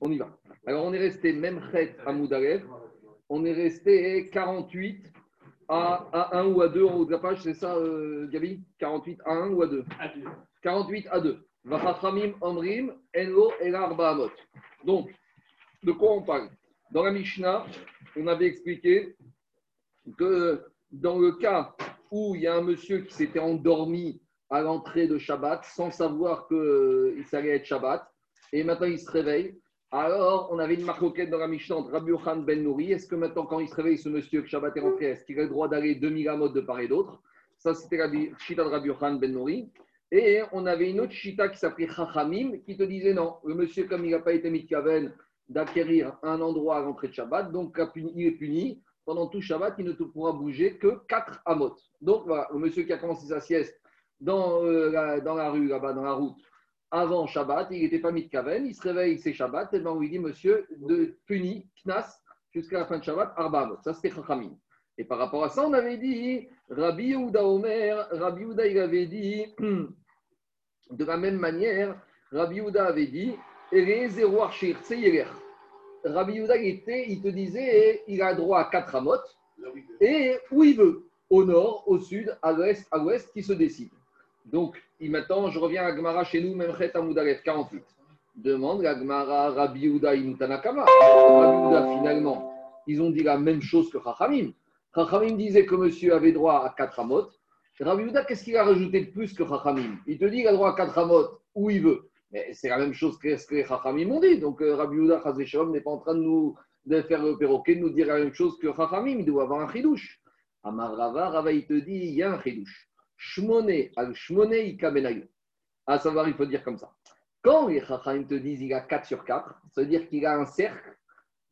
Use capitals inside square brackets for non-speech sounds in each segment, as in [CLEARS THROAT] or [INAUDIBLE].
On y va. Alors, on est resté même Chet à Moudalev. On est resté 48 à, à 1 ou à 2 en haut de la page, c'est ça, euh, Gabi? 48 à 1 ou à 2 À deux. 48 à 2. Vachachamim Amrim, Enlo. Donc, de quoi on parle? Dans la Mishnah, on avait expliqué que dans le cas où il y a un monsieur qui s'était endormi à l'entrée de Shabbat sans savoir qu'il allait être Shabbat, et maintenant il se réveille, alors on avait une marcoquette dans la Mishnah entre Rabbi Yochanan Ben Nouri. Est-ce que maintenant, quand il se réveille, ce monsieur que Shabbat est rentré, est-ce qu'il a le droit d'aller 2000 amotes de part et d'autre? Ça, c'était la Chita de Rabbi Yochanan Ben Nouri. Et on avait une autre chita qui s'appelait Chachamim qui te disait non, le monsieur, comme il n'a pas été mitkaven d'acquérir un endroit à l'entrée de Shabbat, donc il est puni. Pendant tout Shabbat, il ne pourra bouger que 4 amot. Donc voilà, le monsieur qui a commencé sa sieste dans, euh, la rue, là-bas, dans la route, avant Shabbat, il n'était pas mitkaven, il se réveille, c'est Shabbat, et ben on lui dit monsieur, de puni, knas, jusqu'à la fin de Shabbat, arba amot. Ça, c'était Chachamim. Et par rapport à ça, on avait dit, Rabbi Yehuda Omer, Rabbi Yehuda, il avait dit, [CLEARS THROAT] de la même manière, Rabbi Yehuda avait dit, Rabbi Yehuda, il, était, il te disait, il a droit à 4 amot, et où il veut, au nord, au sud, à l'ouest, à l'ouest, qui se décide. Donc, il maintenant, je reviens à Gmara chez nous, même Chet Amoudaref 48. Demande la Gmara Rabbi Yehuda Inutanakama. Rabbi Yehuda, finalement, ils ont dit la même chose que Chachamim. Chachamim disait que monsieur avait droit à 4 amot. Rabbi Yehuda, qu'est-ce qu'il a rajouté de plus que Chachamim? Il te dit qu'il a droit à 4 amot où il veut. Mais c'est la même chose que ce que les Chachamim ont dit. Donc, euh, Rabbi Yehuda Chazé n'est pas en train de nous faire le perroquet, de nous dire la même chose que Chachamim. Il doit avoir un chidouche. Amar Rava, Rava, il te dit il y a un chidouche. Shmone al Shmone ikamenayu. À savoir, il faut dire comme ça. Quand les Chachamim te disent il a 4 sur 4, ça veut dire qu'il a un cercle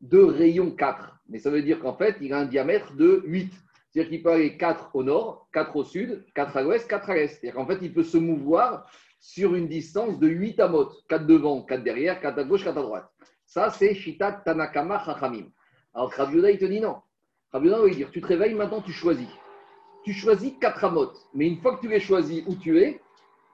de rayon 4. Mais ça veut dire qu'en fait, il a un diamètre de 8. C'est-à-dire qu'il peut aller 4 au nord, 4 au sud, 4 à l'ouest, 4 à l'est. C'est-à-dire qu'en fait, il peut se mouvoir sur une distance de 8 amot. 4 devant, 4 derrière, 4 à gauche, 4 à droite. Ça, c'est Shita Tanakama Chachamim. Alors, Rabbi il te dit non. Rabbi va dire tu te réveilles, maintenant tu choisis. Tu choisis 4 amot. Mais une fois que tu les choisis où tu es,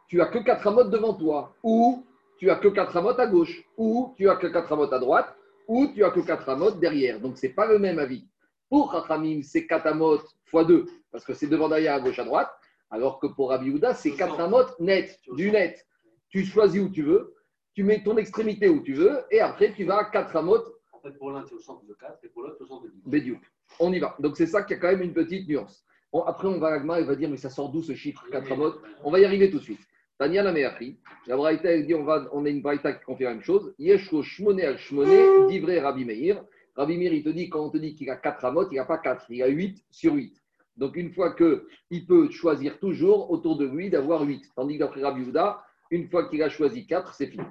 tu as que 4 amot devant toi. Ou tu as que 4 amot à gauche. Ou tu as que 4 amot à droite. Ou tu as que 4 amot derrière. Donc, ce n'est pas le même avis. Pour Chachamim, c'est 4 amot x 2, parce que c'est devant derrière à gauche à droite. Alors que pour Rabbi c'est 4 amot net, du net. Tu choisis où tu veux, tu mets ton extrémité où tu veux, et après tu vas à 4 amot. En fait, pour l'un, es au centre de 4 et pour l'autre, au centre de 10. Bédiouk. On y va. Donc c'est ça qui a quand même une petite nuance. Après, on va à Agma, il va dire, mais ça sort d'où ce chiffre 4 amot? On va y arriver tout de suite. Tania la Meachri. La Braïta, elle dit, on, va, on a une Braïta qui confirme la même chose. Yeshko Shmone al Shmone, divré Rabbi Meir. Rabbi Meir, il te dit, quand on te dit qu'il a 4 amot, il n'a pas 4, il a 8 sur 8. Donc, une fois qu'il peut choisir toujours autour de lui d'avoir 8. Tandis que d'après Rabbi Yehuda, une fois qu'il a choisi 4, c'est fini.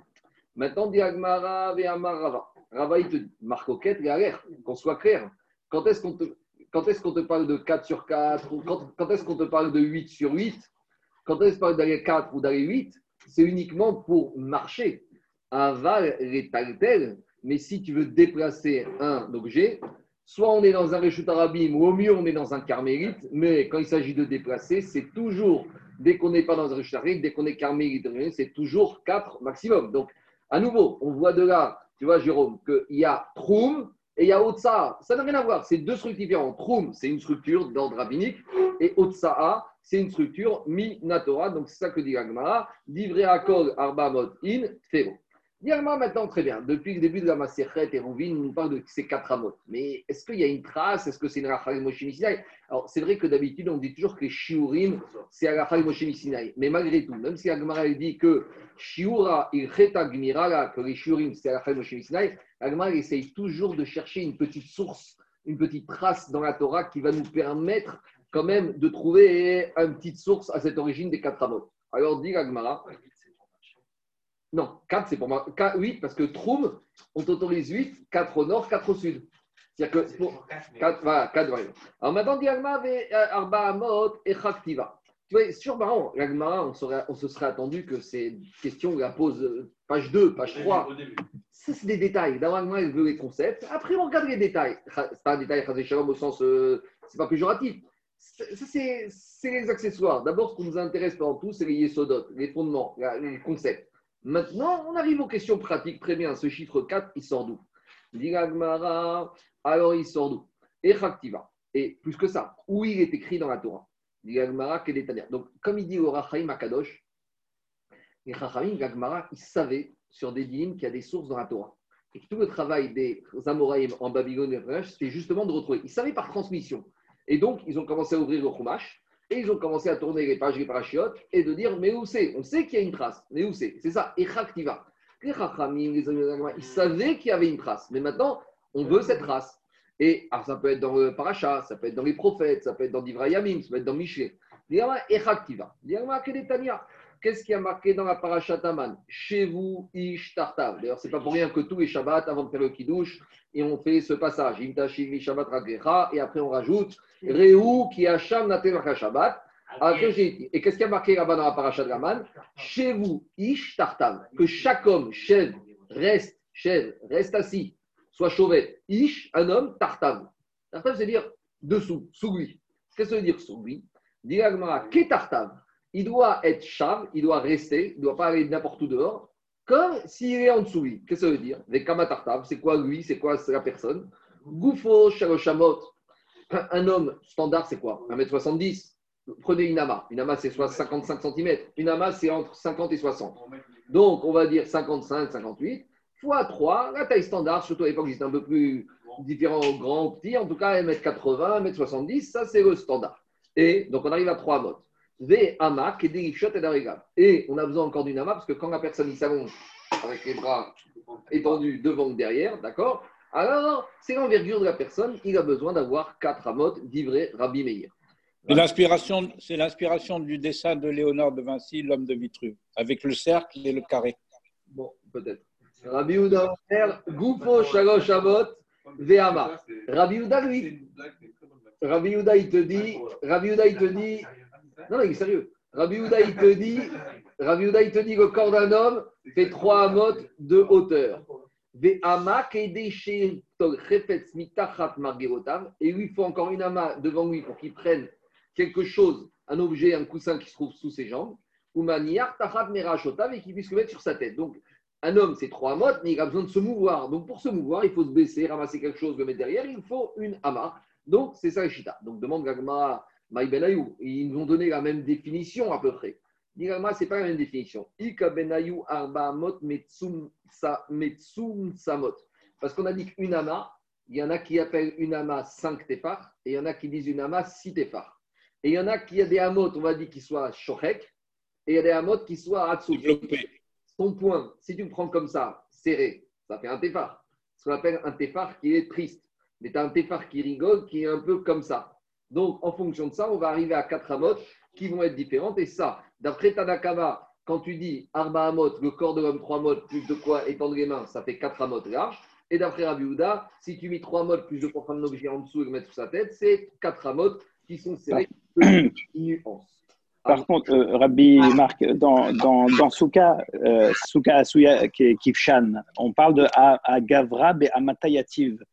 Maintenant, Diagmara Ve'amar Rava. Rava, il te dit, Marcoquette, l'air, qu'on soit clair. Quand est-ce qu'on te, quand est-ce qu'on te parle de 4 sur 4 ou Quand, est-ce qu'on te parle de 8 sur 8 Quand est-ce qu'on parle d'aller 4 ou d'aller 8 C'est uniquement pour marcher. Un val est tel, mais si tu veux déplacer un objet, soit on est dans un Réchut Arabim, ou au mieux on est dans un carmélite, mais quand il s'agit de déplacer, c'est toujours, dès qu'on n'est pas dans un Réchut Arabim, dès qu'on est carmélite, c'est toujours 4 maximum. Donc, à nouveau, on voit de là, tu vois, Jérôme, qu'il y a Troum et il y a Otsa'a. Ça n'a rien à voir, c'est deux structures différentes. Troum, c'est une structure d'ordre rabbinique, et Otsa'a, c'est une structure minatora. Donc, c'est ça que dit Agmara, Divré Akol Arba In Fero. Diagma maintenant, très bien. Depuis le début de la Maserhet et Rouvin, on nous parle de ces quatre amot. Mais est-ce qu'il y a une trace? Est-ce que c'est une Rachel Moshe Alors, c'est vrai que d'habitude, on dit toujours que les Shiurim, c'est à Rachel Moshe. Mais malgré tout, même si Agmara dit que Shiura il Gmirala, que les Shiurim, c'est à Rachel Moshe Agmara essaye toujours de chercher une petite source, une petite trace dans la Torah qui va nous permettre quand même de trouver une petite source à cette origine des quatre amot. Alors, dit Agmara. Non, 4, c'est pour moi. 8, parce que Troum, on t'autorise 8, 4 au nord, 4 au sud. C'est-à-dire que. Pour, 4, voilà, 4 variables. Alors maintenant, Diagma, Arba Amot et Chaktiva. Tu vois, sur marrant, l'Agmara, on, serait, on se serait attendu que ces questions la posent page 2, page 3. Ça, c'est des détails. D'abord, l'Agmara, elle veut les concepts. Après, on regarde les détails. C'est pas un détail, au sens. Euh, c'est pas péjoratif. Ça, c'est les accessoires. D'abord, ce qui nous intéresse pendant tout, c'est les yesodot, les fondements, les concepts. Maintenant, on arrive aux questions pratiques. Très bien, ce chiffre 4, il sort d'où? Alors il sort d'où? Et plus que ça, où il est écrit dans la Torah? Donc, comme il dit au Rachaim Akadosh, les Rachaim, ils savaient sur des dîmes qu'il y a des sources dans la Torah. Et tout le travail des Amoraïm en Babylone, c'était justement de retrouver. Ils savaient par transmission. Et donc, ils ont commencé à ouvrir le Chumash et ils ont commencé à tourner les pages des parachiotes et de dire Mais où c'est? On sait qu'il y a une trace. Mais où c'est? C'est ça, Echaktiva. Les Chachamim, les ils savaient qu'il y avait une trace. Mais maintenant, on veut cette trace. Et ça peut être dans le Parachat, ça peut être dans les prophètes, ça peut être dans Divrayamim, ça peut être dans Miché. Echaktiva. Qu'est-ce qui a marqué dans la Parachataman Chez vous, Ish Tartav. D'ailleurs, c'est pas pour rien que tous les Shabbats, avant de faire le Kiddush, et on fait ce passage. Shabbat Et après, on rajoute Réou qui Hacham Natemaka Shabbat. Et qu'est-ce qui a marqué là-bas dans la Parachat Raman? Chez vous, Ish Tartav. Que chaque homme, chèvre, reste, chèvre, reste assis, soit chauvet. Ish, un homme, Tartav. Tartav, c'est dire dessous, sous lui. Qu'est-ce que ça veut dire sous lui? Dit Qu'est Tartav il doit être chav, il doit rester, il ne doit pas aller n'importe où dehors, comme s'il est en dessous lui. Qu'est-ce que ça veut dire? Les kamatartav, c'est quoi lui C'est quoi la personne? Goufo, shaloshamot. Un homme standard, c'est quoi? 1m70. Prenez une ama. Une ama, c'est soit 55 cm. Une ama, c'est entre 50 et 60. Donc, on va dire 55, 58 fois 3, la taille standard, surtout à l'époque, c'était un peu plus différent, grand ou petit. En tout cas, 1m80, 1m70, ça, c'est le standard. Et donc, on arrive à 3 modes. Et on a besoin encore d'une ama parce que quand la personne s'allonge avec les bras étendus devant ou derrière, d'accord Alors, c'est l'envergure de la personne, il a besoin d'avoir quatre amotes d'ivré Rabbi Meir. C'est l'inspiration, c'est l'inspiration du dessin de Léonard de Vinci, l'homme de Vitruve, avec le cercle et le carré. Bon, peut-être. Rabbi Ouda, Goufo, Shalosh, Amot, Ve'ama. Rabbi Ouda, lui, Rabbi Ouda, il te dit, Rabbi Ouda, il te dit, non, non, il est sérieux. Rabbi Houda, il te dit, Rabbi Houda, il que le corps d'un homme fait trois amotes de hauteur. Et lui, il faut encore une ama devant lui pour qu'il prenne quelque chose, un objet, un coussin qui se trouve sous ses jambes, ou et qu'il puisse le mettre sur sa tête. Donc, un homme, c'est trois amotes, mais il a besoin de se mouvoir. Donc, pour se mouvoir, il faut se baisser, ramasser quelque chose, le mettre derrière. Il faut une ama. Donc, c'est ça le shita. Donc, demande Gagma Benayu. Ils nous ont donné la même définition à peu près. Digama, ce n'est pas la même définition. Ika Benayu Arba Mot Metsum Samot. Parce qu'on a dit qu'une ama, il y en a qui appellent une ama 5 tefar et il y en a qui disent une ama 6 tefar. Et il y en a qui a des amot, on va dire, qui soient shorek et il y a des amot qui soient atsu. Ton point, si tu me prends comme ça, serré, ça fait un tefar. Ce qu'on appelle un tefar qui est triste. Mais tu as un tefar qui rigole qui est un peu comme ça. Donc, en fonction de ça, on va arriver à quatre amotes qui vont être différentes. Et ça, d'après Tanakama, quand tu dis Arba Amot, le corps de l'homme, trois amotes, plus de quoi étendre les mains, ça fait quatre amotes larges. Et d'après Rabbi Houda, si tu mets trois amotes plus de quoi prendre un objet en dessous et le mettre sur sa tête, c'est quatre amotes qui sont serrées de nuances. Par contre, euh, Rabbi Marc, dans, dans, dans Souka, euh, Souka Asuya Kifshan, on parle de Agavrab et Amatayativ.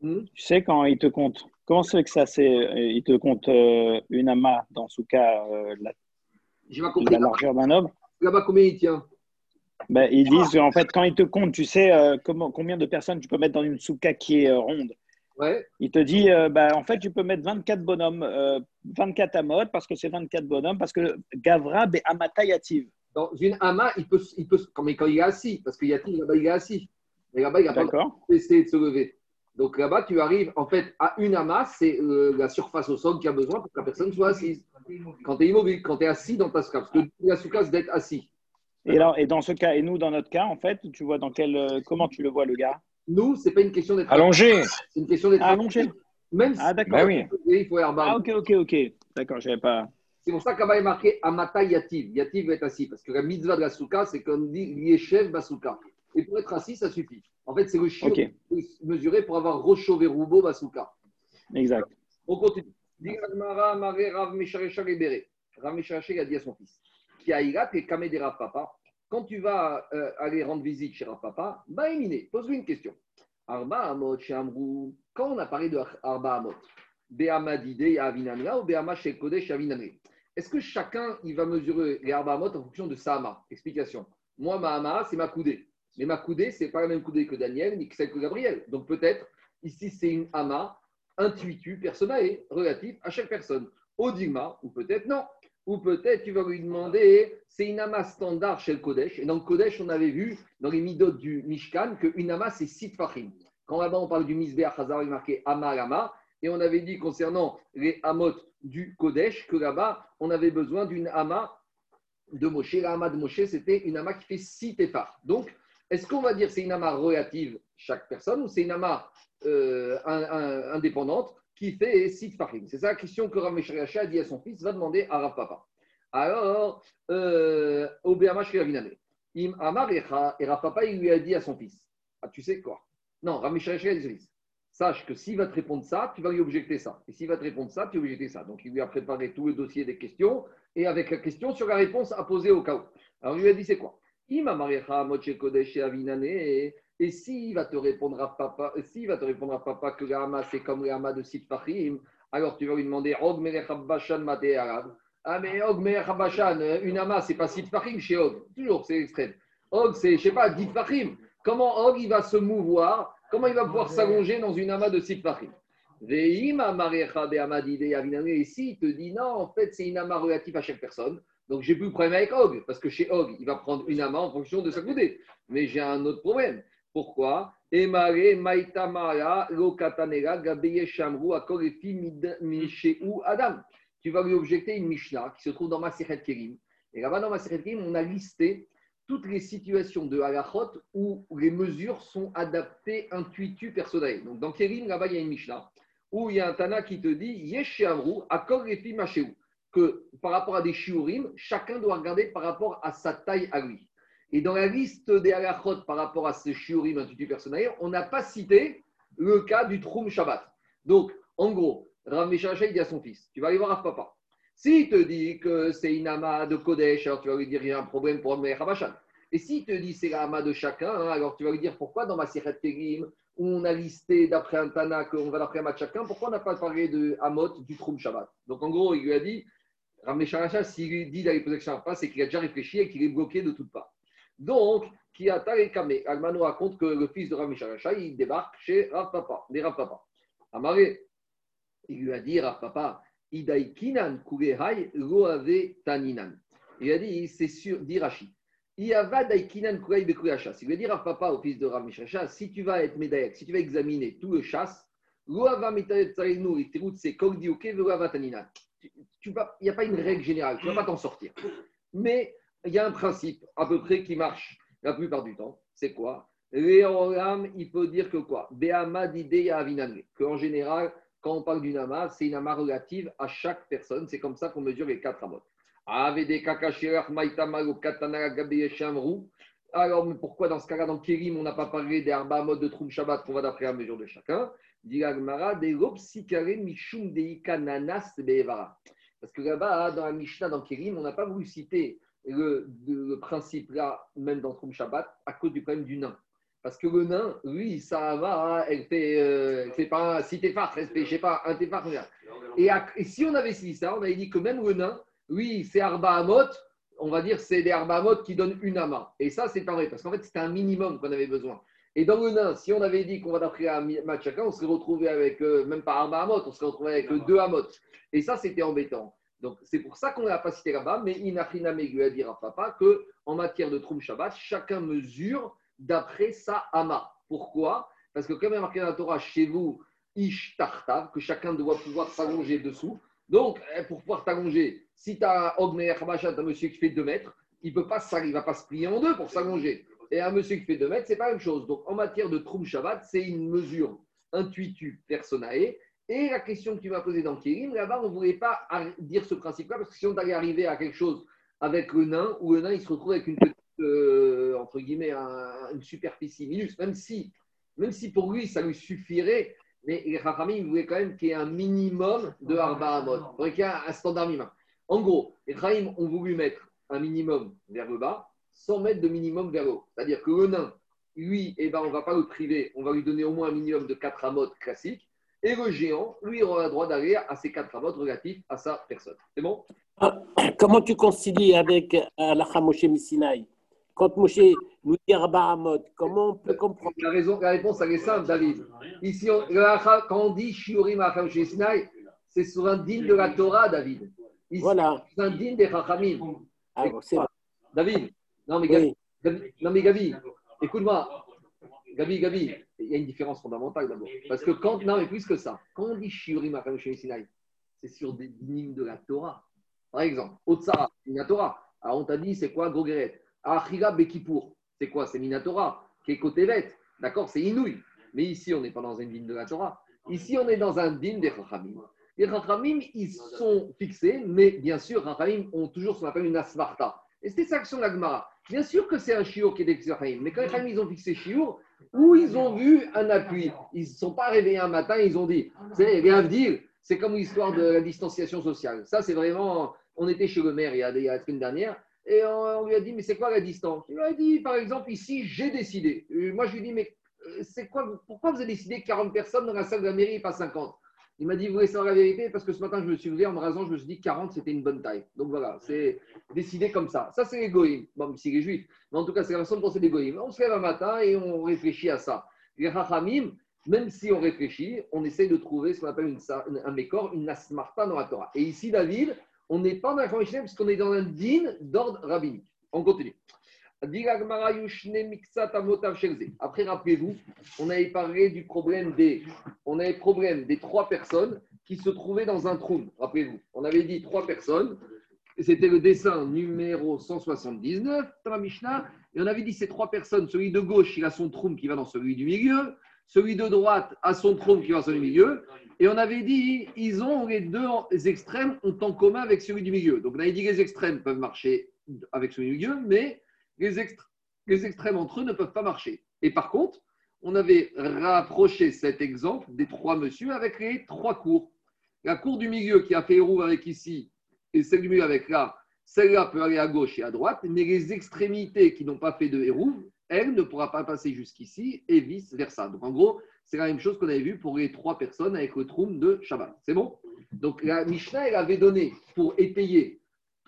Hmm? Tu sais, quand il te compte? Comment c'est que ça c'est euh, Il te compte euh, une amas dans ce cas, euh, la, la largeur d'un homme? Là-bas, combien il tient? Ben, Ils disent en fait, quand ils te comptent, tu sais comment, combien de personnes tu peux mettre dans une souka qui est ronde. Ouais. Il te dit, ben, en fait, tu peux mettre 24 bonhommes, 24 amotes, parce que c'est 24 bonhommes, parce que Gavra be amatayativ. Dans une ama, il peut, il peut, quand il est assis, parce qu'il y a là-bas, il est assis. Mais là-bas, il n'a pas essayer de se lever. Donc là-bas, tu arrives en fait à une amas, c'est euh, la surface au sol qui a besoin pour que la personne soit assise. Quand tu es immobile, quand tu es assis dans ta souka, parce que la souka, c'est d'être assis. Et, alors, et dans ce cas, et nous, dans notre cas, en fait, tu vois dans quel, euh, comment tu le vois, le gars? Nous, c'est pas une question d'être allongé. C'est une question d'être allongé. Même ah, d'accord. Bah oui. il faut Ah, ok, ok, ok. D'accord, je pas. C'est pour ça qu'Abba est marqué Amata Yativ. Yativ va être assis. Parce que la mitzvah de la souka, c'est comme dit Lieshev Basuka. Et pour être assis, ça suffit. En fait, c'est le chiot mesuré pour avoir Rocho Roubo Basuka. Exact. On continue. Rav a dit à son fils Qui a et Kamé Papa. Quand tu vas euh, aller rendre visite chez Rav Papa, bah éminé, pose-lui une question. Arba Amot chez Amrou. Quand on a parlé de Arba Amot, Avinamra ou chez Kodesh Est-ce que chacun il va mesurer les Arba Amot en fonction de Sama? Explication. Moi, ma ama, c'est ma coudée. Mais ma coudée, c'est pas la même coudée que Daniel ni que celle que Gabriel. Donc peut-être, ici, c'est une ama intuitu, personnel, relatif à chaque personne. Au digma, ou peut-être non. Ou peut-être tu vas lui demander, c'est une ama standard chez le Kodesh. Et dans le Kodesh, on avait vu dans les midot du Mishkan qu'une ama, c'est sit fachim. Quand là-bas, on parle du Misbeh Chazar, il marqué ama lama. Et on avait dit concernant les amot du Kodesh que là-bas, on avait besoin d'une ama de Moshe. La ama de Moshe, c'était une ama qui fait six. Donc, est-ce qu'on va dire c'est une ama relative chaque personne ou c'est une ama euh, indépendante qui fait six C'est ça la question que Rav a dit à son fils, va demander à Rav Papa. Alors, euh, Im Amar et Rav Papa, il lui a dit à son fils, ah, tu sais quoi? Non, Rav a dit son fils, sache que s'il va te répondre ça, tu vas lui objecter ça. Et s'il va te répondre ça, tu vas ça. Donc, il lui a préparé tout le dossier des questions et avec la question sur la réponse à poser au cas où. Alors, il lui a dit, c'est quoi? Et s'il va te répondre à papa, s'il va te répondre à papa que l'ama c'est comme l'ama de Sitfahim, alors tu vas lui demander Og Ah mais Og une ama c'est pas Sitfahim chez Og, toujours c'est extrême. Og c'est je sais pas Ditfahim. Comment Og il va se mouvoir? Comment il va pouvoir s'allonger dans une ama de Sitfahim et si il te dit non, en fait, c'est une ama relative à chaque personne, donc j'ai plus de problème avec Og, parce que chez Og, il va prendre une ama en fonction de sa coudée. Mais j'ai un autre problème. Pourquoi? Adam. Tu vas lui objecter une Mishnah qui se trouve dans Maseret Kerim. Et là-bas, dans Maseret Kerim, on a listé toutes les situations de halachot où les mesures sont adaptées intuitu personnelles. Donc dans Kerim, là-bas, il y a une Mishnah où il y a un Tana qui te dit Yesh Akor que par rapport à des shiurim, chacun doit regarder par rapport à sa taille à lui. Et dans la liste des halachot par rapport à ce shiurim intuitu personnel, on n'a pas cité le cas du Troum Shabbat. Donc, en gros, Rav il dit à son fils Tu vas aller voir à papa. S'il te dit que c'est une ama de Kodesh, alors tu vas lui dire il y a un problème pour le Habashan. Et s'il te dit c'est l'ama de chacun, hein, alors tu vas lui dire pourquoi dans ma Siret Kerim, où on a listé d'après un Tana qu'on va d'après un chacun, pourquoi on n'a pas parlé de Hamot du Troum Shabbat? Donc en gros, il lui a dit Ramé s'il lui dit d'aller poser question c'est qu'il a déjà réfléchi et qu'il est bloqué de toutes parts. Donc, qui a Kamé, Almano raconte que le fils de Rami il débarque chez Rav Papa, des Rav Papa. Amaré, il lui a dit Rav Papa, Idaikinan Kurehai Loave Taninan. Il a dit, c'est sûr, dit Rashi. Si veut dire à papa, au fils de Rav si tu vas être médaillé, si tu vas examiner tout le chasse, il n'y a pas une règle générale, tu ne vas pas t'en sortir. Mais il y a un principe à peu près qui marche la plupart du temps. C'est quoi? Il peut dire que quoi? Qu'en général, quand on parle d'une ama, c'est une ama relative à chaque personne. C'est comme ça qu'on mesure les quatre amotes. Alors, pourquoi dans ce cas-là, dans Kérim, on n'a pas parlé des arba de Troum Shabbat qu'on va d'après la mesure de chacun? Parce que là-bas, dans la Mishnah, dans Kérim, on n'a pas voulu citer le, principe là, même dans Troum Shabbat, à cause du problème du nain. Parce que le nain, lui, ça va, elle fait, euh, fait pas si tefar, je sais pas, un tefar. Et, si on avait dit ça, on avait dit que même le nain, oui, c'est Arba Amot, on va dire c'est des Arba Amot qui donnent une Ama. Et ça, c'est pas vrai, parce qu'en fait, c'était un minimum qu'on avait besoin. Et dans le nain, si on avait dit qu'on va d'après un match chacun, on serait retrouvé avec, euh, même pas Arba Amot, on serait retrouvé avec deux Amot. Et ça, c'était embêtant. Donc, c'est pour ça qu'on n'a pas cité là-bas, mais Inachina lui a dit à papa qu'en matière de Troum Shabbat, chacun mesure d'après sa Ama. Pourquoi? Parce que comme il y a marqué dans la Torah, chez vous, Ish Tartav, que chacun doit pouvoir s'allonger dessous. Donc, eh, pour pouvoir t'allonger, si tu as un Ogmer un monsieur qui fait 2 mètres, il ne peut pas il va pas se plier en deux pour s'allonger. Et un monsieur qui fait 2 mètres, c'est pas la même chose. Donc, en matière de Troum Shabbat, c'est une mesure intuitive personae. Et la question que tu m'as posée dans Kérim, là-bas, on ne voulait pas dire ce principe-là, parce que si on allait arriver à quelque chose avec le nain, où le nain, il se retrouve avec une euh, entre guillemets, une superficie minus, même si, même si pour lui, ça lui suffirait, mais les Rachamim voulaient quand même qu'il y ait un minimum de Arba Amot. Il faudrait qu'il y ait un standard minimum. En gros, les Rachamim ont voulu mettre un minimum vers le bas, sans mettre de minimum vers le haut. C'est-à-dire que le nain, lui, eh ben, on ne va pas le priver, on va lui donner au moins un minimum de 4 Amot classiques. Et le géant, lui, aura le droit d'aller à ces 4 Amot relatifs à sa personne. C'est bon? Ah, Comment tu concilies avec euh, la Moshe Missinaï quand Moshe nous dit Amot, comment on peut comprendre? La, raison, la réponse, elle est simple, David. Ici, on, quand on dit Shiurim Acham Sinai, c'est sur un digne de la Torah, David. Ici, Voilà. c'est un digne des Chachamim. Ah. David, non mais Oui. Gabi, Gabi- non mais Gabi, écoute-moi. Gabi, Gabi, il y a une différence fondamentale d'abord. Parce que quand, non mais plus que ça, quand on dit Shiurim Sinai, c'est sur des dignes de la Torah. Par exemple, Otsara, Minatora. Alors on t'a dit, c'est quoi Gogeret? Achira Bekipour, c'est quoi? C'est Minatora, qui est côté bête. D'accord C'est Inouï. Mais ici, on n'est pas dans un digne de la Torah. Ici, on est dans un digne des Chachamim. Les Chachamim, ils sont fixés, mais bien sûr, Chachamim ont toujours ce qu'on appelle une asmarta. Et c'était ça que sur la Gemara. Bien sûr que c'est un shiur qui est Chachamim, mais quand les ils ont fixé shiur, où ils ont vu un appui? Ils ne sont pas réveillés un matin, ils ont dit, c'est bien dire, c'est comme l'histoire de la distanciation sociale. Ça, c'est vraiment, on était chez le maire il y a, il y a la semaine dernière, et on, on lui a dit, mais c'est quoi la distance? Il lui a dit, par exemple, ici, j'ai décidé. Euh, Moi, je lui ai dit, mais euh, c'est quoi, pourquoi vous avez décidé que 40 personnes dans la salle de la mairie et pas 50 Il m'a dit, vous voulez savoir la vérité? Parce que ce matin, je me suis levé en me rasant, je me suis dit que 40, c'était une bonne taille. Donc voilà, c'est décidé comme ça. Ça, c'est l'égoïme. Bon, si les juifs, mais en tout cas, c'est la façon de penser l'égoïme. On se lève un matin et on réfléchit à ça. Les rachamim, même si on réfléchit, on essaye de trouver ce qu'on appelle un mécor, une asmarta dans la Torah. Et ici, David, on n'est pas dans la Torah puisqu'on est dans un din d'ordre rabbinique. On continue. Après, rappelez-vous, on avait parlé du problème des, on avait problème des trois personnes qui se trouvaient dans un trou. Rappelez-vous, on avait dit trois personnes. C'était le dessin numéro 179 dans la Mishnah. Et on avait dit ces trois personnes, celui de gauche, il a son trou qui va dans celui du milieu. Celui de droite a son trou qui va dans celui du milieu. Et on avait dit, ils ont les deux extrêmes ont en commun avec celui du milieu. Donc on avait dit que les extrêmes peuvent marcher avec celui du milieu, mais les, extr- les extrêmes entre eux ne peuvent pas marcher. Et par contre, on avait rapproché cet exemple des trois messieurs avec les trois cours. La cour du milieu qui a fait roue avec ici et celle du milieu avec là, celle-là peut aller à gauche et à droite, mais les extrémités qui n'ont pas fait de hérouve, elle ne pourra pas passer jusqu'ici et vice-versa. Donc en gros, c'est la même chose qu'on avait vu pour les trois personnes avec le troum de Shabbat. C'est bon? Donc la Mishnah, elle avait donné, pour étayer,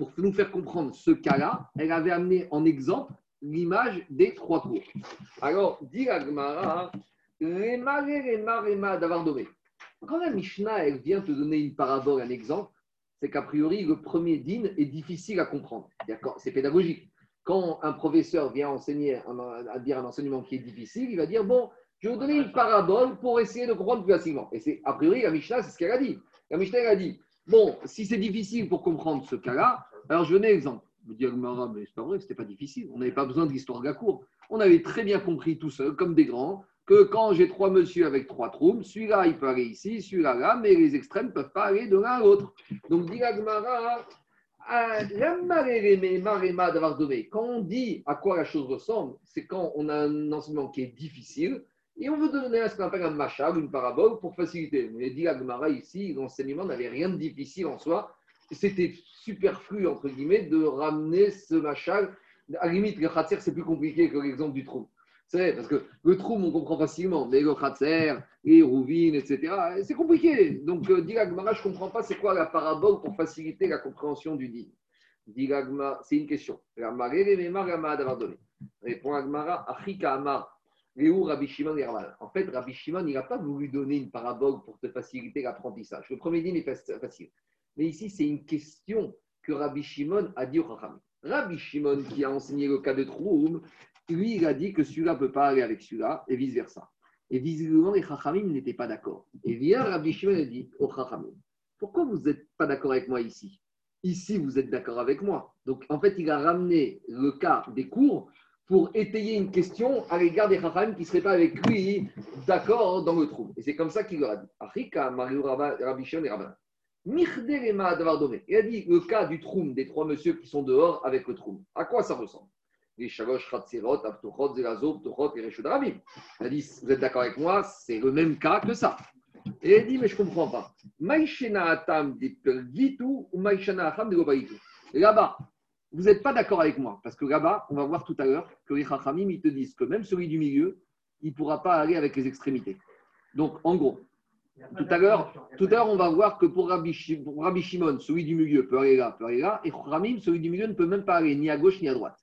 pour nous faire comprendre ce cas-là, elle avait amené en exemple l'image des trois cours. Alors, dit Rema, Rema, Rema, d'avoir donné. Quand la Mishnah, elle vient te donner une parabole, un exemple, c'est qu'a priori, le premier din est difficile à comprendre. C'est pédagogique. Quand un professeur vient enseigner, à dire un enseignement qui est difficile, il va dire Bon, je vais vous donner une parabole pour essayer de comprendre plus facilement. Et c'est, a priori, la Mishnah, c'est ce qu'elle a dit. La Mishnah, elle a dit Bon, si c'est difficile pour comprendre ce cas-là, alors je me dis, Agmara, mais c'est pas vrai, c'était pas difficile. On n'avait pas besoin de l'histoire de. On avait très bien compris tout seul, comme des grands, que quand j'ai trois monsieur avec trois troupes, celui-là, il peut aller ici, celui-là, là, mais les extrêmes ne peuvent pas aller de l'un à l'autre. Donc, dit Agmara, donné. Quand on dit à quoi la chose ressemble, c'est quand on a un enseignement qui est difficile et on veut donner ce qu'on appelle un machal, une parabole, pour faciliter. Mais dit Agmara ici, l'enseignement n'avait rien de difficile en soi. C'était superflu, entre guillemets, de ramener ce machal. À la limite, le khatser, c'est plus compliqué que l'exemple du trou. C'est parce que le trou, on comprend facilement, mais le khatser, les rouvines, etc., c'est compliqué. Donc, euh, dit Agmara, je ne comprends pas c'est quoi la parabole pour faciliter la compréhension du. Dit Agmara, c'est une question. Donné. Répond Agmara, Achika Amar. Rabbi Shimon. En fait, Rabbi Shimon, il n'a pas voulu donner une parabole pour te faciliter l'apprentissage. Le premier dîner est facile. Mais ici, c'est une question que Rabbi Shimon a dit au Chacham. Rabbi Shimon, qui a enseigné le cas de Troum, lui, il a dit que celui-là ne peut pas aller avec celui-là, et vice-versa. Et visiblement, les Chachamim n'étaient pas d'accord. Et vient Rabbi Shimon et dit au Chachamim, pourquoi vous n'êtes pas d'accord avec moi ici? Ici, vous êtes d'accord avec moi. Donc, en fait, il a ramené le cas des cours pour étayer une question à l'égard des Chachamim qui ne seraient pas avec lui d'accord dans le trou. Et c'est comme ça qu'il leur a dit. Mario Rabbi Shimon et Rabban. Il a dit le cas du troum, des trois messieurs qui sont dehors avec le troum. À quoi ça ressemble? Les. Il a dit, vous êtes d'accord avec moi, c'est le même cas que ça. Et il dit, mais je ne comprends pas. Maïshena atam ou Là-bas, vous n'êtes pas d'accord avec moi, parce que là-bas, on va voir tout à l'heure que les chachamim, ils te disent que même celui du milieu, il ne pourra pas aller avec les extrémités. Donc, en gros, tout à l'heure, tout à l'heure, on va voir que pour Rabbi, Shimon, celui du milieu peut aller là, peut aller là, et Ramim, celui du milieu ne peut même pas aller ni à gauche ni à droite.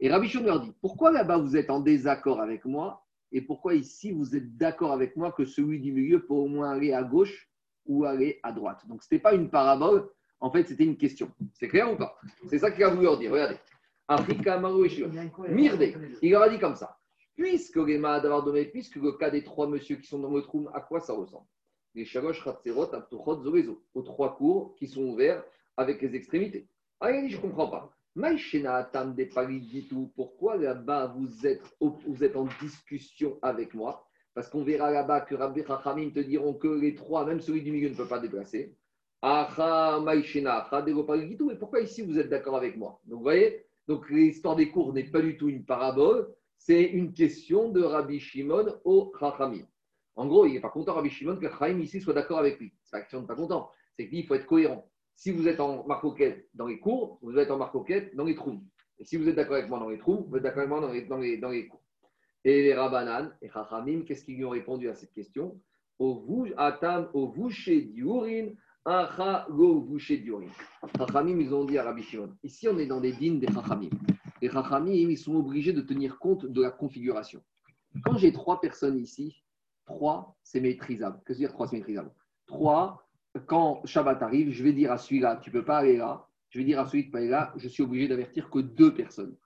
Et Rabbi Shimon leur dit Pourquoi là-bas vous êtes en désaccord avec moi Et pourquoi ici vous êtes d'accord avec moi que celui du milieu peut au moins aller à gauche ou aller à droite? Donc ce n'était pas une parabole, en fait c'était une question. C'est clair ou pas? C'est ça qu'il a voulu leur dire. Regardez. Afrika. Mirde, il leur a dit comme ça. Puisque les d'avoir donné, puisque le cas des trois messieurs qui sont dans le trou, à quoi ça ressemble? Les Shalosh Ratserot Aptuchot Zorezo, aux trois cours qui sont ouverts avec les extrémités. Ah, il dit, je ne comprends pas. Maïchena Atam des du tout. Pourquoi là-bas vous êtes, vous êtes en discussion avec moi? Parce qu'on verra là-bas que Rabbi Chachamim te diront que les trois, même celui du milieu, ne peut pas déplacer. Acha Maïchena, Acha du tout. Et pourquoi ici vous êtes d'accord avec moi? Donc vous voyez, donc l'histoire des cours n'est pas du tout une parabole, c'est une question de Rabbi Shimon au Chachamim. En gros, il n'est pas content, Rabbi Shimon, que Chachamim ici soit d'accord avec lui. C'est pas question de pas content, c'est qu'il faut être cohérent. Si vous êtes en marcoquette dans les cours, vous êtes en marcoquette dans les trous. Et si vous êtes d'accord avec moi dans les trous, vous êtes d'accord avec moi dans les, dans les, dans les cours. Et les Rabbanan et Chachamim, qu'est-ce qu'ils lui ont répondu à cette question? Atam, diurin, acha diurin. Chachamim, ils ont dit à Rabbi Shimon. Ici, on est dans des dînes des Chachamim. Les Chachamim, ils sont obligés de tenir compte de la configuration. Quand j'ai trois personnes ici, trois, c'est maîtrisable. Qu'est-ce que dire trois, c'est maîtrisable? Trois, quand Shabbat arrive, je vais dire à celui-là, tu ne peux pas aller là. Je vais dire à celui qui peut aller là, je suis obligé d'avertir que deux personnes.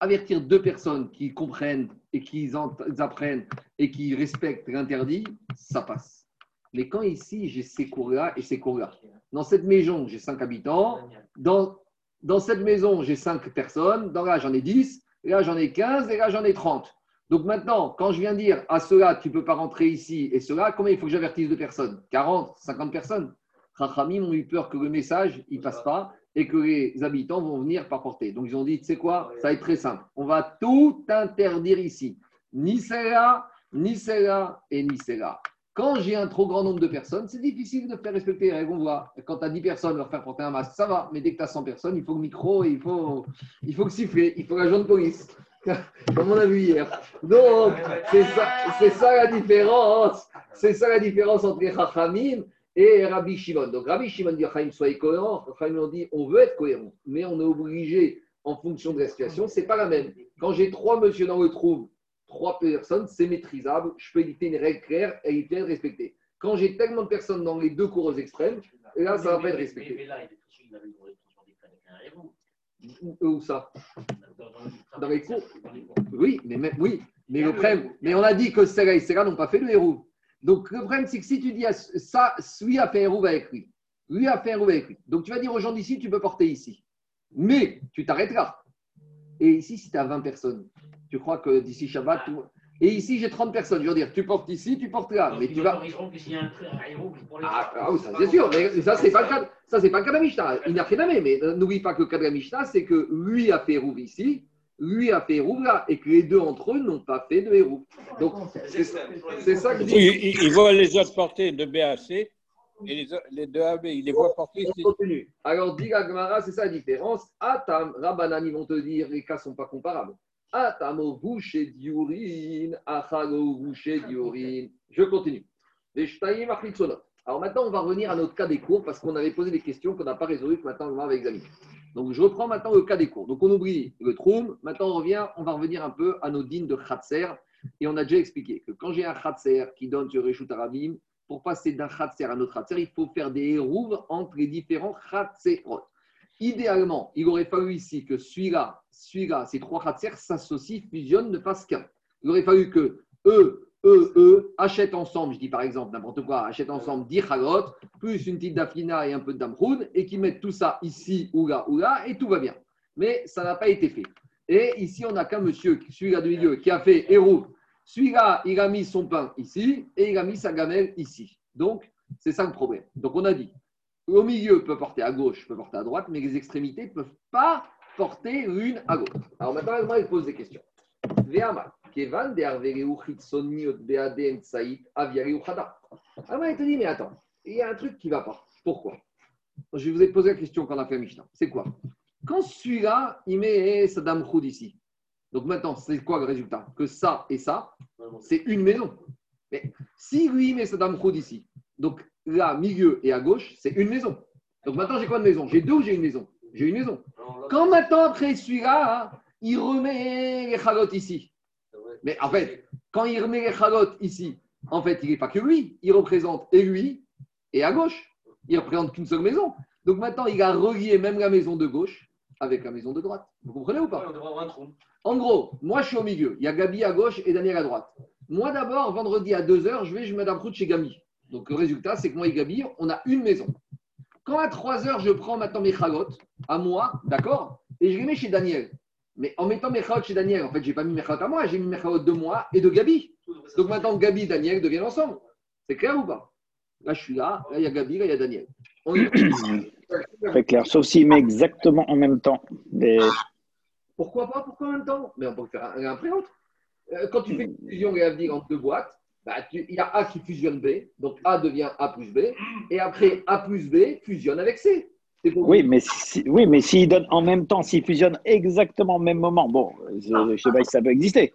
Avertir deux personnes qui comprennent et qui apprennent et qui respectent l'interdit, ça passe. Mais quand ici, j'ai ces cours-là et ces cours-là, dans cette maison, j'ai cinq habitants, dans, dans cette maison, j'ai cinq personnes, dans là, j'en ai dix, là, j'en ai quinze, et là, j'en ai trente. Donc maintenant, quand je viens dire à cela, tu ne peux pas rentrer ici, et cela, combien il faut que j'avertisse de personnes? 40, 50 personnes Rachamim ont eu peur que le message ne passe pas et que les habitants vont venir par porter. Donc ils ont dit, tu sais quoi, ça va être très simple. On va tout interdire ici. Ni celle-là, ni celle-là et ni celle-là. Quand j'ai un trop grand nombre de personnes, c'est difficile de faire respecter les règles. On voit, quand tu as 10 personnes, leur faire porter un masque, ça va. Mais dès que tu as 100 personnes, il faut le micro, il faut, il faut siffler, il faut la de police. [LAUGHS] comme on a vu hier. Donc, c'est ça, la différence. C'est ça la différence entre Chachamim et Rabbi Shimon. Donc, Rabbi Shimon dit Chaim, soyez cohérent. Chaim dit on veut être cohérent, mais on est obligé en fonction de la situation. C'est pas la même. Quand j'ai trois monsieur dans le trou, trois personnes, c'est maîtrisable. Je peux éviter une règle claire et éviter de respecter. Quand j'ai tellement de personnes dans les deux cours extrêmes, là, ça va pas être respecté. Où ça? Dans les cours? Oui, mais, oui, mais le problème, mais on a dit que Sarah et Sarah n'ont pas fait le héros. Donc le problème, c'est que si tu dis ça, lui a fait héros avec lui. Lui a fait un héros avec lui. Donc tu vas dire aux gens d'ici, tu peux porter ici. Mais tu t'arrêteras. Et ici, si tu as 20 personnes, tu crois que d'ici Shabbat, tout, et ici, j'ai 30 personnes. Je veux dire, tu portes ici, tu portes là. mais tu vas. Ah, ah, oui, ça c'est sûr. Mais ça, c'est pas le cas. Ça, c'est pas le cas de la Mishnah. Il n'a fait jamais. Mais euh, n'oublie pas que le cas de la Mishnah, c'est que lui a fait Hérouv ici, lui a fait Hérouv là, et que les deux entre eux n'ont pas fait de Hérouv. Donc, c'est ça que je dis. Il, il voit les autres porter de BAC. Et les, les deux AB, il les voit porter ici. Continue. Alors, dit c'est ça la différence. Atam, Rabbanan, ils vont te dire, les cas ne sont pas comparables. Je continue. Alors maintenant, on va revenir à notre cas des cours parce qu'on avait posé des questions qu'on n'a pas résolues, que maintenant on va examiner. Donc je reprends maintenant le cas des cours. Donc on oublie le troum. Maintenant on revient, on va revenir un peu à nos dînes de Khatser. Et on a déjà expliqué que quand j'ai un Khatser qui donne sur Reshut Arabim, pour passer d'un Khatser à un autre Khatser, il faut faire des hérouves entre les différents Khatserot. Idéalement, il aurait fallu ici que celui-là, celui-là, ces trois khatser s'associent, fusionnent, ne fassent qu'un. Il aurait fallu que eux, eux, eux achètent ensemble, je dis par exemple n'importe quoi, achètent ensemble 10 chagot, plus une petite dafina et un peu de damroun, et qui mettent tout ça ici ou là ou là, et tout va bien. Mais ça n'a pas été fait. Et ici, on n'a qu'un monsieur, celui-là de milieu, qui a fait héros. Celui-là, il a mis son pain ici, et il a mis sa gamelle ici. Donc, c'est ça le problème. Donc, on a dit, au milieu peut porter à gauche, peut porter à droite, mais les extrémités ne peuvent pas porter l'une à l'autre. Alors maintenant, il pose des questions. Alors, il te dit, mais attends, il y a un truc qui ne va pas. Pourquoi? Je vous ai posé la question quand on a fait Mishnah. C'est quoi? Quand celui-là, il met Saddam Khoud ici. Donc maintenant, c'est quoi le résultat? Que ça et ça, c'est une maison. Mais si lui met Saddam Khoud ici, donc là, milieu et à gauche, c'est une maison. Donc maintenant, j'ai quoi de maison? J'ai deux ou j'ai une maison? J'ai une maison. Quand maintenant, après celui-là, il remet les chalotes ici. Mais en fait, quand il remet les chalotes ici, en fait, il n'est pas que lui, il représente et lui et à gauche. Il représente qu'une seule maison. Donc maintenant, il a relié même la maison de gauche avec la maison de droite. Vous comprenez ou pas? En gros, moi je suis au milieu. Il y a Gabi à gauche et Daniel à droite. Moi d'abord, vendredi à 2h, je vais, je route chez Gabi. Donc le résultat, c'est que moi et Gabi, on a une maison. Quand à 3h, je prends maintenant mes chalotes à moi, d'accord Et je les mets chez Daniel. Mais en mettant mes chalotes chez Daniel, en fait, je n'ai pas mis mes chalotes à moi, j'ai mis mes chalotes de moi et de Gabi. Donc maintenant, Gabi et Daniel deviennent ensemble. C'est clair ou pas? Là, je suis là, là, il y a Gabi, là, il y a Daniel. [COUGHS] Très clair, sauf s'il met exactement en même temps des. Pourquoi pas Pourquoi en même temps? Mais on peut faire un, après l'autre. Euh, quand tu fais une fusion et entre deux boîtes, bah, il y a A qui fusionne B, donc A devient A plus B, et après A plus B fusionne avec C. Oui, mais si, oui, mais s'ils donnent en même temps, s'ils fusionnent exactement au même moment, bon, je ne sais pas si ça peut exister.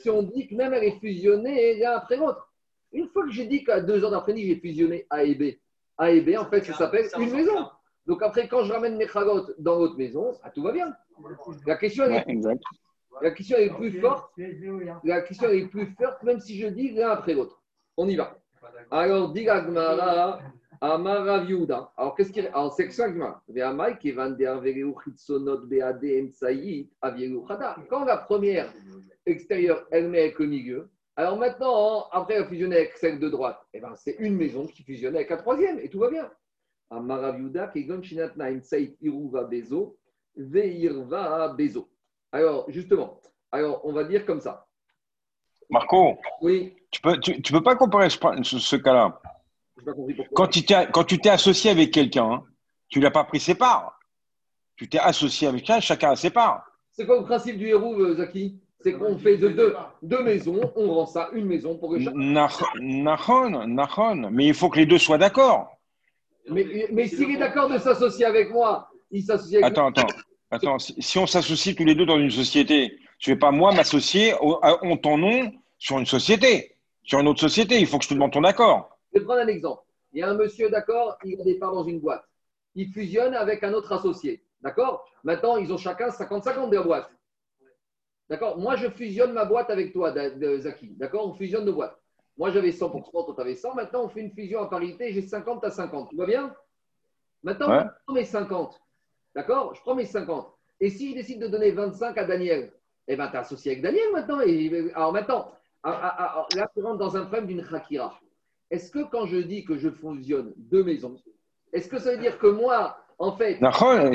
Si on dit que même elle est fusionnée l'un après l'autre. Une fois que j'ai dit qu'à deux heures d'après-midi, j'ai fusionné A et B, A et B, en fait, ça s'appelle une maison. Donc après, quand je ramène mes chagotes dans l'autre maison, ah, tout va bien. La question, est, la question est plus forte. La question est plus forte, même si je dis l'un après l'autre. On y va. Alors, dit Gmara, Amara Viuda. Alors, qu'est-ce qu'il Alors, c'est ça Quand la première extérieure, elle met avec le milieu, alors maintenant, après, elle a fusionné avec celle de droite. Eh ben, c'est une maison qui fusionne avec la troisième et tout va bien. Alors, justement, alors on va dire comme ça. Marco, oui. tu peux, tu, peux pas comparer ce, ce cas-là. Quand tu t'es, quand tu t'es associé avec quelqu'un, hein, tu l'as pas pris ses parts. Tu t'es associé avec quelqu'un, chacun a ses parts. C'est quoi le principe du héros, euh, Zaki? C'est qu'on fait de deux, deux, maisons, on rend ça une maison pour que chacun. Nahon, nahon, mais il faut que les deux soient d'accord. Mais, mais s'il est d'accord de s'associer avec moi, il s'associe avec attends, moi. Attends, attends. Si on s'associe tous les deux dans une société, je ne vais pas moi m'associer en ton nom sur une société, sur une autre société. Il faut que je te demande ton accord. Je vais prendre un exemple. Il y a un monsieur, d'accord, il a des parts dans une boîte. Il fusionne avec un autre associé. D'accord? Maintenant, ils ont chacun 50-50 de la boîte. D'accord? Moi, je fusionne ma boîte avec toi, Zaki. D'accord? On fusionne nos boîtes. Moi, j'avais 100%, toi, tu avais 100. Maintenant, on fait une fusion à parité, j'ai 50 à 50. Tu vois bien? Maintenant, prends mes 50. D'accord? Je prends mes 50. Et si je décide de donner 25 à Daniel, eh bien, tu es associé avec Daniel maintenant. alors maintenant, ah, ah, ah, là, tu rentres dans un problème d'une khakira. Est-ce que quand je dis que je fusionne deux maisons, est-ce que ça veut dire que moi, en fait.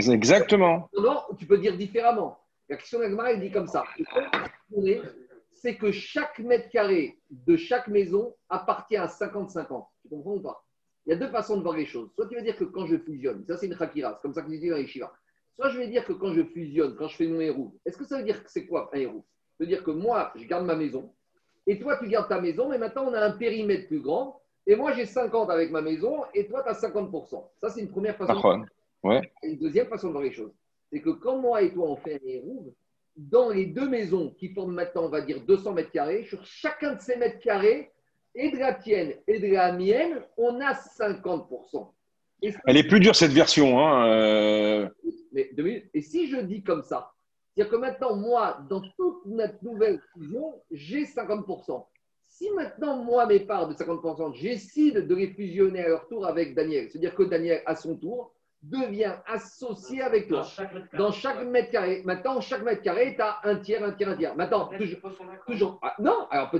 Exactement. Non, tu peux dire différemment. La question d'Agmara, elle dit comme ça. C'est que chaque mètre carré de chaque maison appartient à 50-50. Tu comprends ou pas? Il y a deux façons de voir les choses. Soit tu veux dire que quand je fusionne, ça c'est une khakira, c'est comme ça que je dis dans les Shiva. Soit je vais dire que quand je fusionne, quand je fais mon héros, est-ce que ça veut dire que c'est quoi un héros Ça veut dire que moi, je garde ma maison, et toi, tu gardes ta maison, mais maintenant on a un périmètre plus grand, et moi j'ai 50 avec ma maison, et toi tu as 50%. Ça c'est une première façon. De. Ouais. une deuxième façon de voir les choses c'est que quand moi et toi on fait un hérouve, dans les deux maisons qui forment maintenant, on va dire 200 mètres carrés, sur chacun de ces mètres carrés, et de la tienne et de la mienne, on a 50%. Elle est plus dure cette version. Hein euh. Et si je dis comme ça, c'est-à-dire que maintenant, moi, dans toute notre nouvelle fusion, j'ai 50%. Si maintenant, moi, mes parts de 50%, j'essaie de les fusionner à leur tour avec Daniel, c'est-à-dire que Daniel, à son tour, devient associé avec toi. Dans chaque mètre carré. Maintenant, chaque mètre carré, tu as un tiers, un tiers, un tiers. Maintenant, toujours. Ah, non, alors,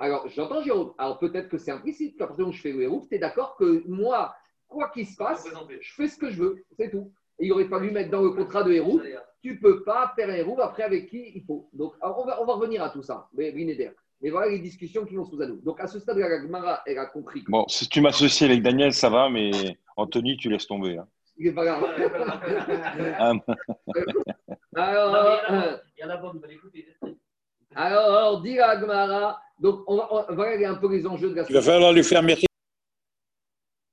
alors, j'entends Jérôme. Alors peut-être que c'est implicite. À partir où je fais le tu es d'accord que moi, quoi qu'il se passe, je fais ce que je veux. C'est tout. Et il aurait fallu mettre dans le contrat de héros, tu ne peux pas faire un héros après avec qui il faut. Donc, on va, on va revenir à tout ça. Mais voilà les discussions qui vont se à nous. Donc, à ce stade, la Gmara, elle a compris. Bon, si tu m'associes avec Daniel, ça va, mais Anthony, tu laisses tomber. Hein. [LAUGHS] Il n'est pas grave. [LAUGHS] alors, il y en a pas, vous allez écouter. Alors, dit la Gmara, donc on va, on va regarder un peu les enjeux de la Il va falloir lui faire merci.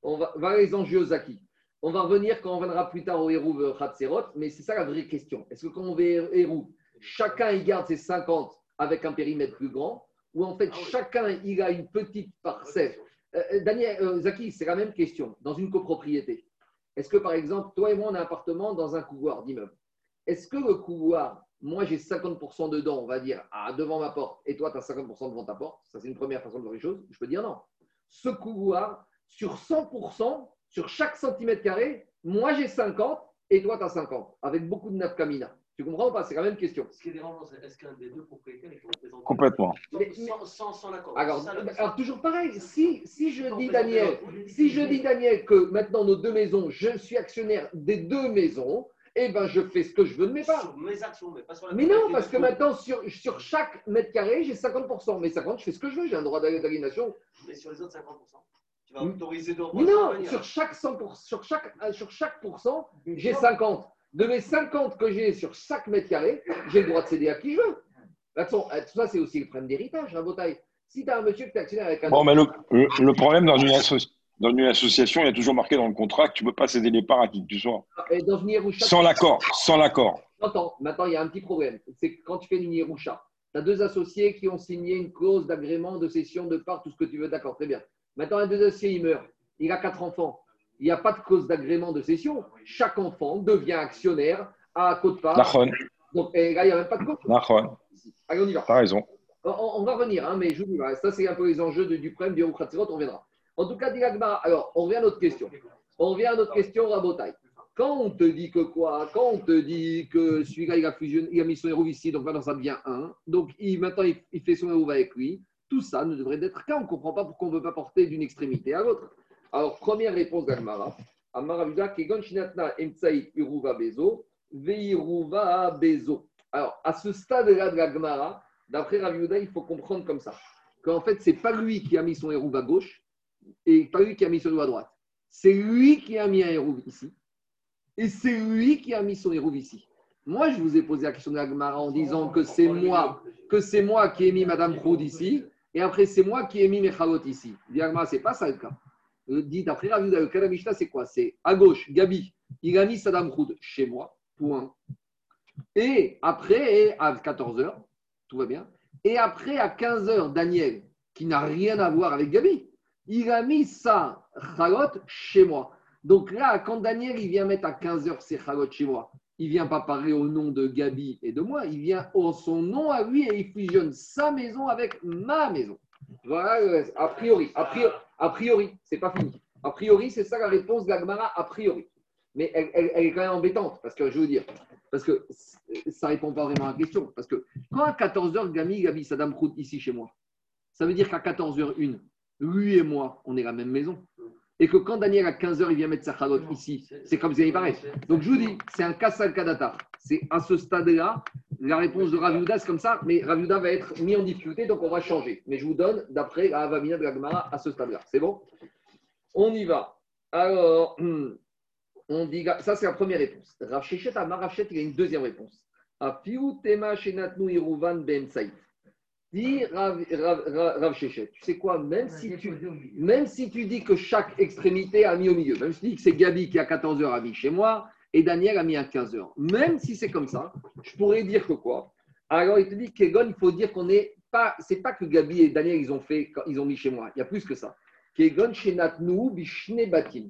On va voir les enjeux Zaki. On va revenir quand on viendra plus tard au Hérouv Khatserot, mais c'est ça la vraie question. Est-ce que quand on va Hérouv, chacun il garde ses 50 avec un périmètre plus grand où en fait ah chacun il a une petite parcelle. Euh, euh, Daniel, euh, Zaki, c'est la même question. Dans une copropriété, est-ce que par exemple, toi et moi, on a un appartement dans un couloir d'immeuble? Est-ce que le couloir, moi j'ai 50% dedans, on va dire, à, devant ma porte, et toi tu as 50% devant ta porte, ça c'est une première façon de voir les choses, je peux dire non. Ce couloir, sur 100%, sur chaque centimètre carré, moi j'ai 50 et toi tu as 50, avec beaucoup de nafkamina. Tu comprends ou pas? C'est la même question. Ce qui est dérangeant, c'est est-ce qu'un des deux propriétaires est représenté Complètement. Mais- sans, sans, sans l'accord Alors, alors, toujours pareil, si, si je dis Daniel, si je dis Daniel que maintenant nos deux maisons, je suis actionnaire des deux maisons, eh ben je fais ce que je veux de mes parts. Sur mes actions, mais pas sur la Mais non, parce de que tout. maintenant sur, sur chaque mètre carré, j'ai 50%. Mais 50, je fais ce que je veux, j'ai un droit d'aliénation. Mais sur les autres 50%, tu vas Mm. autoriser Mais non, sur chaque 100%, sur chaque, euh, sur chaque pourcent, j'ai 50. De mes 50 que j'ai sur chaque mètre carré, j'ai le droit de céder à qui je veux. De toute façon, euh, tout ça, c'est aussi le problème d'héritage, la bataille. Si tu as un monsieur qui est actionnaire avec un Bon, mais le, le, le problème dans une, asso- dans une association, il y a toujours marqué dans le contrat que tu ne peux pas céder les parts à qui que tu sois. et dans une Sans l'accord. Sans l'accord. Attends, maintenant, il y a un petit problème. C'est que quand tu fais une Yerusha, tu as deux associés qui ont signé une clause d'agrément, de cession, de part, tout ce que tu veux. D'accord, très bien. Maintenant, un des associés, il meurt. Il a quatre enfants. Il n'y a pas de clause d'agrément de cession. Chaque enfant devient actionnaire à côte part. Donc, et là, il n'y a même pas de. Nahon. Allez, on y va. T'as raison. On, on va revenir, hein, mais je vous dis, voilà, ça, c'est un peu les enjeux de- du problème du on verra. En tout cas, dit l'Agmara- alors, on revient à notre question. On revient à notre question, Rabotai. Quand on te dit que quoi? Quand on te dit que celui-là, il a fusionné, il a mis son héros ici, donc maintenant ça devient un. Donc il, maintenant, il, il fait son héros avec lui. Tout ça ne devrait être qu'un. On ne comprend pas pourquoi on ne veut pas porter d'une extrémité à l'autre. Alors, première réponse d'Agmara. Amara Vida, Kegon Shinatna Emtsaï Uruva Bezo, Veiruva Bezo. Alors, à ce stade-là de l'Agmara, d'après Rav Yehuda, il faut comprendre comme ça. Qu'en fait, ce n'est pas lui qui a mis son héros à gauche et pas lui qui a mis son héros à droite. C'est lui qui a mis un héros ici et c'est lui qui a mis son héros ici. Moi, je vous ai posé la question de l'Agmara en disant que c'est moi, c'est moi qui ai mis Madame Proud ici et après c'est moi qui ai mis Mechalot ici. L'Agmara, c'est pas ça le cas. Euh, Dit d'après Rav Yehuda, le cas c'est quoi? C'est à gauche, Gabi, il a mis Saddam Proud chez moi, point. Et après, à 14h, tout va bien. Et après, à 15h, Daniel, qui n'a rien à voir avec Gabi, il a mis sa chalot chez moi. Donc là, quand Daniel il vient mettre à 15h ses chalot chez moi, il vient pas parler au nom de Gabi et de moi, il vient en son nom à lui et il fusionne sa maison avec ma maison. Voilà, a priori, a priori, a priori, c'est pas fini. A priori, c'est ça la réponse d'Agmara, a priori. Mais elle, est quand même embêtante, parce que je veux dire, parce que ça répond pas vraiment à la question. Parce que quand à 14h, Gabi, Gabi, Saddam Krout ici chez moi, ça veut dire qu'à 14h01, lui et moi, on est la même maison. Et que quand Daniel à 15h, il vient mettre sa chalotte ici, c'est comme si il paraît. Donc je vous dis, c'est un Kassal Kadata. C'est à ce stade-là, la réponse de Raviuda, c'est comme ça, mais Raviuda va être mis en difficulté, donc on va changer. Mais je vous donne d'après la Avamina de la à ce stade-là. C'est bon? On y va. Alors, [CLEARS THROAT] on dit, ça c'est la première réponse. Rav Shechet à Marachet, il y a une deuxième réponse. Tema shenatnu iruvan ben saïf. Dis Rav, Rav, Rav, Rav Shechet, tu sais quoi, même si tu, même si tu dis que chaque extrémité a mis au milieu, même si tu dis que c'est Gabi qui à 14h a mis chez moi et Daniel a mis à 15h, même si c'est comme ça, je pourrais dire que quoi? Alors il te dit Kegon, il faut dire qu'on n'est pas, c'est pas que Gabi et Daniel ils ont fait, ils ont mis chez moi, il y a plus que ça. Kegon shenatnu bishne batim.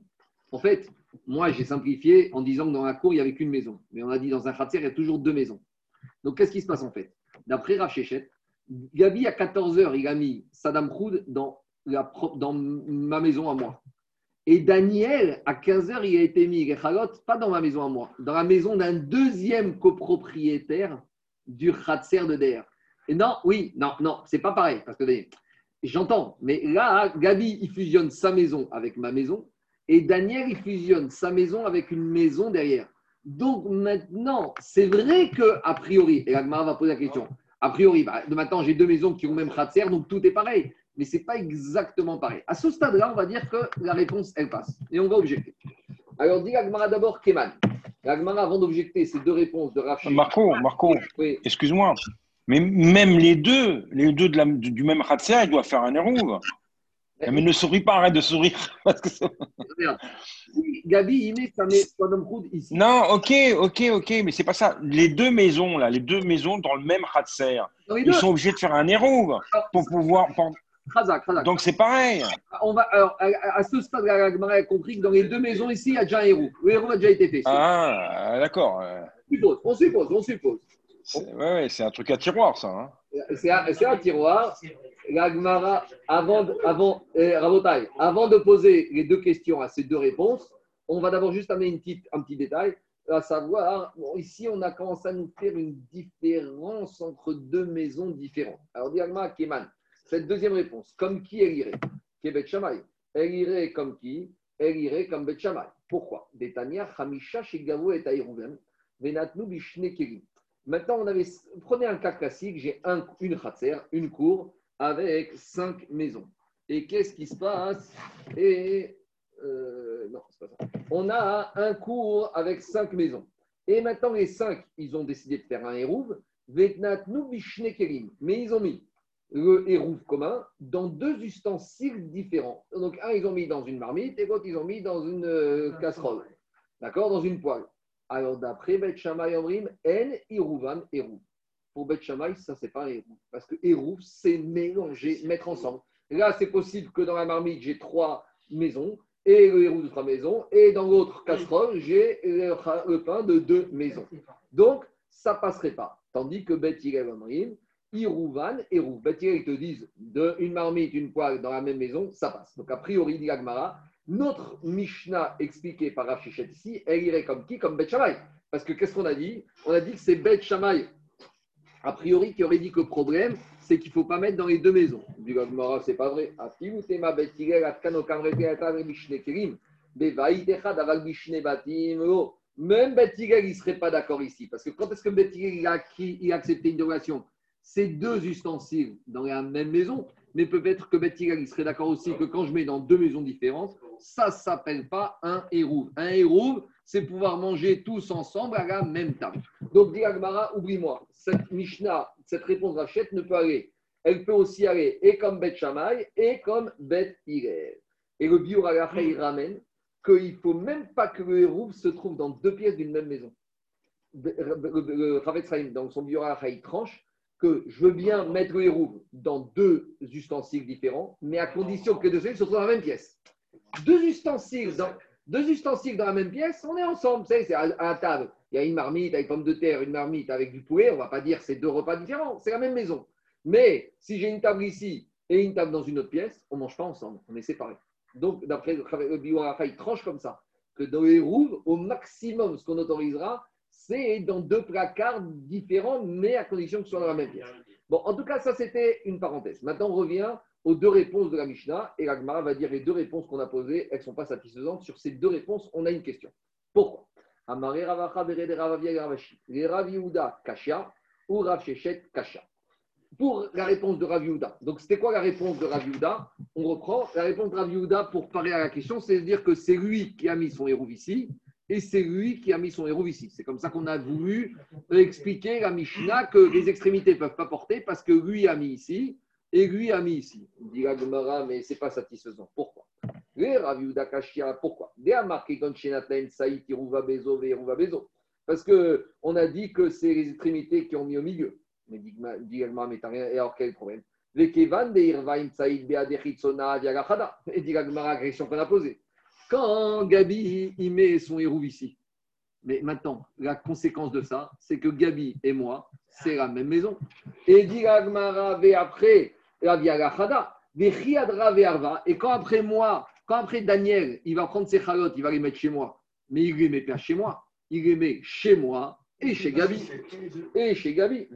En fait, moi j'ai simplifié en disant que dans la cour il n'y avait qu'une maison, mais on a dit dans un khatser il y a toujours deux maisons. Donc qu'est-ce qui se passe en fait? D'après Rav Shechet, Gabi, à 14h, il a mis Saddam Kroud dans, ma maison à moi. Et Daniel, à 15h, il a été mis, pas dans ma maison à moi, dans la maison d'un deuxième copropriétaire du Khatser de DR. Et non, oui, non, non, c'est pas pareil. Parce que j'entends, mais là, Gabi, il fusionne sa maison avec ma maison. Et Daniel, il fusionne sa maison avec une maison derrière. Donc maintenant, c'est vrai que, a priori, et Agmara va poser la question, a priori, bah, de maintenant, j'ai deux maisons qui ont même Khatser, donc tout est pareil. Mais ce n'est pas exactement pareil. À ce stade-là, on va dire que la réponse, elle passe. Et on va objecter. Alors, dit Agmara d'abord Kemal. Agmara, avant d'objecter ces deux réponses de Rafi. Marco, Marco, Oui, excuse-moi. Mais même les deux, les deux de la- du même Khatser, ils doivent faire un héros. Mais ne souris pas, arrête de sourire. [LAUGHS] Parce que ça- regarde. Si Gabi, il met sa ici. Non, ok, ok, ok, mais c'est pas ça. Les deux maisons, là, les deux maisons dans le même les ils deux, sont obligés de faire un héros pour pouvoir. pour-. Donc c'est pareil. On va, alors, à, à ce stade, Agmara a compris que dans les deux maisons ici, il y a déjà un héros. Le héros a déjà été fait. Ah, d'accord. On suppose, on suppose, on suppose. Ouais, ouais, c'est un truc à tiroir, ça. hein. C'est un, tiroir. La Gemara, avant, avant, Rabotai, avant de poser les deux questions à ces deux réponses, on va d'abord juste amener une petite, un petit détail, à savoir, ici, on a commencé à nous faire une différence entre deux maisons différentes. Alors, Diagma, Keman, cette deuxième réponse, comme qui elle irait? Shamay. Elle irait comme qui? Elle irait comme Bet. Pourquoi? Détania, Hamisha, Shigavo et Venatnu, Bishne, Kerim. Maintenant, on avait, prenez un cas classique, j'ai un, une khatser, une cour avec cinq maisons. Et qu'est-ce qui se passe? Et euh, non, c'est pas ça. On a un cours avec cinq maisons. Et maintenant, les cinq, ils ont décidé de faire un kerim. Mais ils ont mis le hérouve commun dans deux ustensiles différents. Donc, un, ils ont mis dans une marmite et l'autre, ils ont mis dans une euh, casserole. D'accord? Dans une poêle. Alors, d'après Bet Shammai Omrim, En Irouvan Hérouv. Pour Bet Shammai, ça, c'est pas hérouv. Parce que hérouv, c'est mélanger, mettre ensemble. Là, c'est possible que dans la marmite, j'ai trois maisons et le hérouv de trois maisons. Et dans l'autre casserole, j'ai le, le pain de deux maisons. Donc, ça passerait pas. Tandis que Bet Hillel Omrim, Irouvan. Bet ils te disent de une marmite, une poêle dans la même maison, ça passe. Donc, a priori, dit Agmara, notre Mishnah expliquée par Rav ici, elle irait comme qui Comme Bet Shammai. Parce que qu'est-ce qu'on a dit On a dit que c'est Bet Shammai, a priori, qui aurait dit que le problème, c'est qu'il ne faut pas mettre dans les deux maisons. Dit Agmara, c'est pas vrai. Même Bet il ne serait pas d'accord ici. Parce que quand est-ce que Bet il a accepté une dérogation? C'est deux ustensiles dans la même maison. Mais peut-être que Bet Hillel, il serait d'accord aussi que quand je mets dans deux maisons différentes, ça ne s'appelle pas un hérouve. Un hérouve, c'est pouvoir manger tous ensemble à la même table. Donc, dit oublie-moi, cette Mishnah, cette réponse rachète ne peut aller. Elle peut aussi aller et comme Bet Shammai et comme Bet Hillel. Et le Biur il ramène qu'il ne faut même pas que le hérouve se trouve dans deux pièces d'une même maison. Le- le- son Biur tranche que je veux bien mettre le hérouve dans deux ustensiles différents, mais à condition que les deux se trouvent dans la même pièce. Deux ustensiles dans, deux ustensiles dans la même pièce, on est ensemble. C'est à, à la table. Il y a une marmite avec pommes de terre, une marmite avec du poulet. On ne va pas dire c'est deux repas différents. C'est la même maison. Mais si j'ai une table ici et une table dans une autre pièce, on ne mange pas ensemble. On est séparés. Donc, d'après le Biwarafa, il tranche comme ça. Que dans les rouves, au maximum, ce qu'on autorisera, c'est dans deux placards différents, mais à condition que ce soit dans la même pièce. Bon, en tout cas, ça, c'était une parenthèse. Maintenant, on revient aux deux réponses de la Mishnah. Et la Gemara va dire les deux réponses qu'on a posées, elles ne sont pas satisfaisantes. Sur ces deux réponses, on a une question. Pourquoi? Amaré Ravacha Yehuda Kasha ou Rav Kasha. Pour la réponse de Rav Yehuda. Donc, c'était quoi la réponse de Rav Yehuda? On reprend. La réponse de Rav Yehuda pour parler à la question, c'est de dire que c'est lui qui a mis son héros ici et c'est lui qui a mis son héros ici. C'est comme ça qu'on a voulu expliquer la Mishnah que les extrémités ne peuvent pas porter parce que lui a mis ici et lui a mis ici. Dit la Gemara, mais ce n'est pas satisfaisant. Pourquoi? Kashia, pourquoi? Parce qu'on a dit que c'est les extrémités qui ont mis au milieu. Mais dit mais t'as rien. Et alors quel problème? Et dit la Gemara, la question qu'on a posée. Quand Gabi il met son héros ici, mais maintenant, la conséquence de ça, c'est que Gabi et moi, c'est la même maison. Et dit après, et quand après moi, quand après Daniel, il va prendre ses chalotes, il va les mettre chez moi, mais il les met pas chez moi, il les met chez moi et chez Gabi. Et chez Gabi.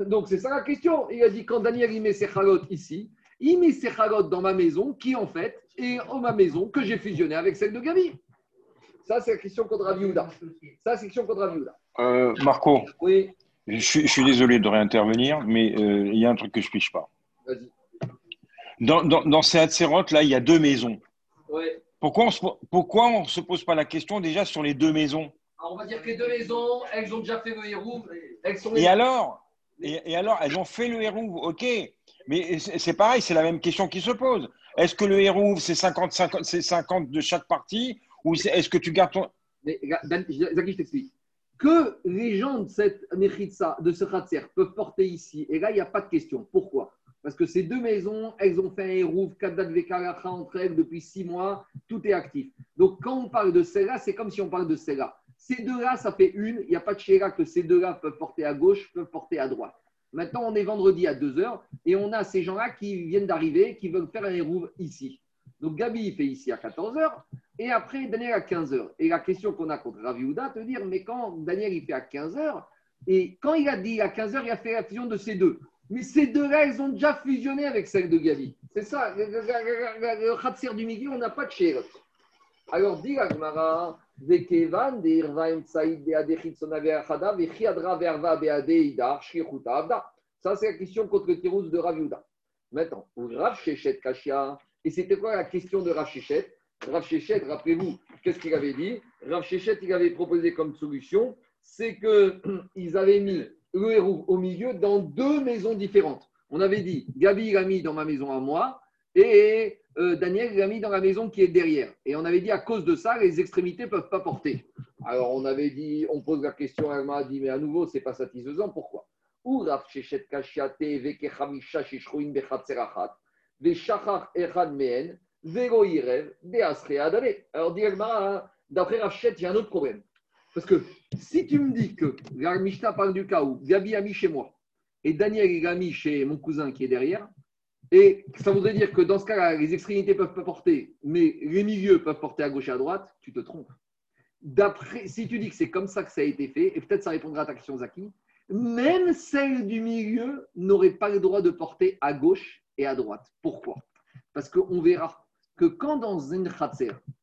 Donc c'est ça la question. Il a dit quand Daniel il met ses chalotes ici, il met ses chalotes dans ma maison, qui en fait est en ma maison que j'ai fusionné avec celle de Gabi. Ça, c'est la question contre Rav Yehuda. Ça, c'est la question contre Rav Yehuda. Euh, Marco, Oui, je suis, je suis désolé de réintervenir, mais euh, il y a un truc que je piche pas. vas-y. Dans, dans, dans ces Hatzeroth, là, il y a deux maisons. Ouais. Pourquoi on se, pourquoi on se pose pas la question déjà sur les deux maisons? Alors, on va dire que les deux maisons, elles ont déjà fait le héros. Elles sont Et alors? Et, alors, elles ont fait le hérouve, ok. Mais c'est pareil, c'est la même question qui se pose. Est-ce que le hérouve, c'est 50, 50, c'est 50 de chaque partie Ou est-ce que tu gardes ton. Mais Zaki, je t'explique. Que les gens de cette Mechitsa, de ce Khatser, peuvent porter ici, et là, il n'y a pas de question. Pourquoi? Parce que ces deux maisons, elles ont fait un hérouve, Kadat Vekaracha entre elles depuis six mois, tout est actif. Donc, quand on parle de celle-là, c'est comme si on parle de celle-là. Ces deux-là, ça fait une. Il n'y a pas de chéra que ces deux-là peuvent porter à gauche, peuvent porter à droite. Maintenant, on est vendredi à 2 heures et on a ces gens-là qui viennent d'arriver, qui veulent faire un hérouve ici. Donc Gabi, il fait ici à 14 heures et après Daniel à 15 heures. Et la question qu'on a contre Ravi Houda, te dire, mais quand Daniel, il fait à 15 heures, et quand il a dit à 15 heures, il a fait la fusion de ces deux. Mais ces deux-là, elles ont déjà fusionné avec celle de Gabi. C'est ça, le, le, du milieu, on n'a pas de chéra. Alors, dit la Gemara, Vekevan, de Irvaim Tsaïd, de Adechitsona Ve'achada, Vechiadra Ve'arva Be'ade Idar, Shrichuta Avda. Ça, c'est la question contre le Tirouz de Rav Yehuda. Maintenant, Rav Shechet Kashia. Et c'était quoi la question de Rav Shechet? Rav Shechet, rappelez-vous, qu'est-ce qu'il avait dit? Rav Shechet, il avait proposé comme solution, c'est qu'ils [CLEARS THROAT] avaient mis le héros au milieu dans deux maisons différentes. On avait dit, Gabi l'a mis dans ma maison à moi, et euh, Daniel l'a mis dans la maison qui est derrière. Et on avait dit, à cause de ça, les extrémités ne peuvent pas porter. Alors on avait dit, on pose la question, elle m'a dit, mais à nouveau, ce n'est pas satisfaisant, pourquoi? Alors, dit Elmara, d'après y a un autre problème. Parce que si tu me dis que la Mishnah parle du cas où Gabi a mis chez moi et Daniel il a mis chez mon cousin qui est derrière, et ça voudrait dire que dans ce cas-là, les extrémités peuvent pas porter, mais les milieux peuvent porter à gauche et à droite, tu te trompes. D'après, si tu dis que c'est comme ça que ça a été fait, et peut-être ça répondra à ta question, Zaki, même celle du milieu n'aurait pas le droit de porter à gauche et à droite. Pourquoi? Parce qu'on verra que quand dans une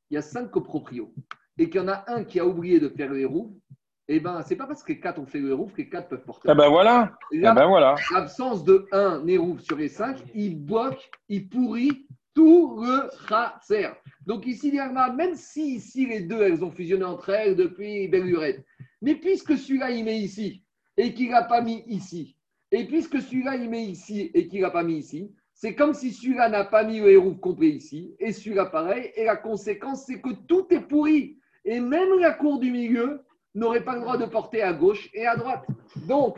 il y a cinq coproprios, et qu'il y en a un qui a oublié de faire les roues, eh ben, c'est pas parce que les quatre ont fait le roues que les quatre peuvent porter. Ah ben voilà. Ah ben voilà. L'absence de un Nérouf sur les cinq, il bloque, il pourrit tout le khatser. Donc ici, même si ici les deux, elles ont fusionné entre elles depuis belle lurette, mais puisque celui-là, il met ici et qu'il n'a pas mis ici, et puisque celui-là, il met ici et qu'il n'a pas mis ici, c'est comme si celui-là n'a pas mis le hérouf complet ici, et celui-là pareil, et la conséquence, c'est que tout est pourri. Et même la cour du milieu n'aurait pas le droit de porter à gauche et à droite. Donc,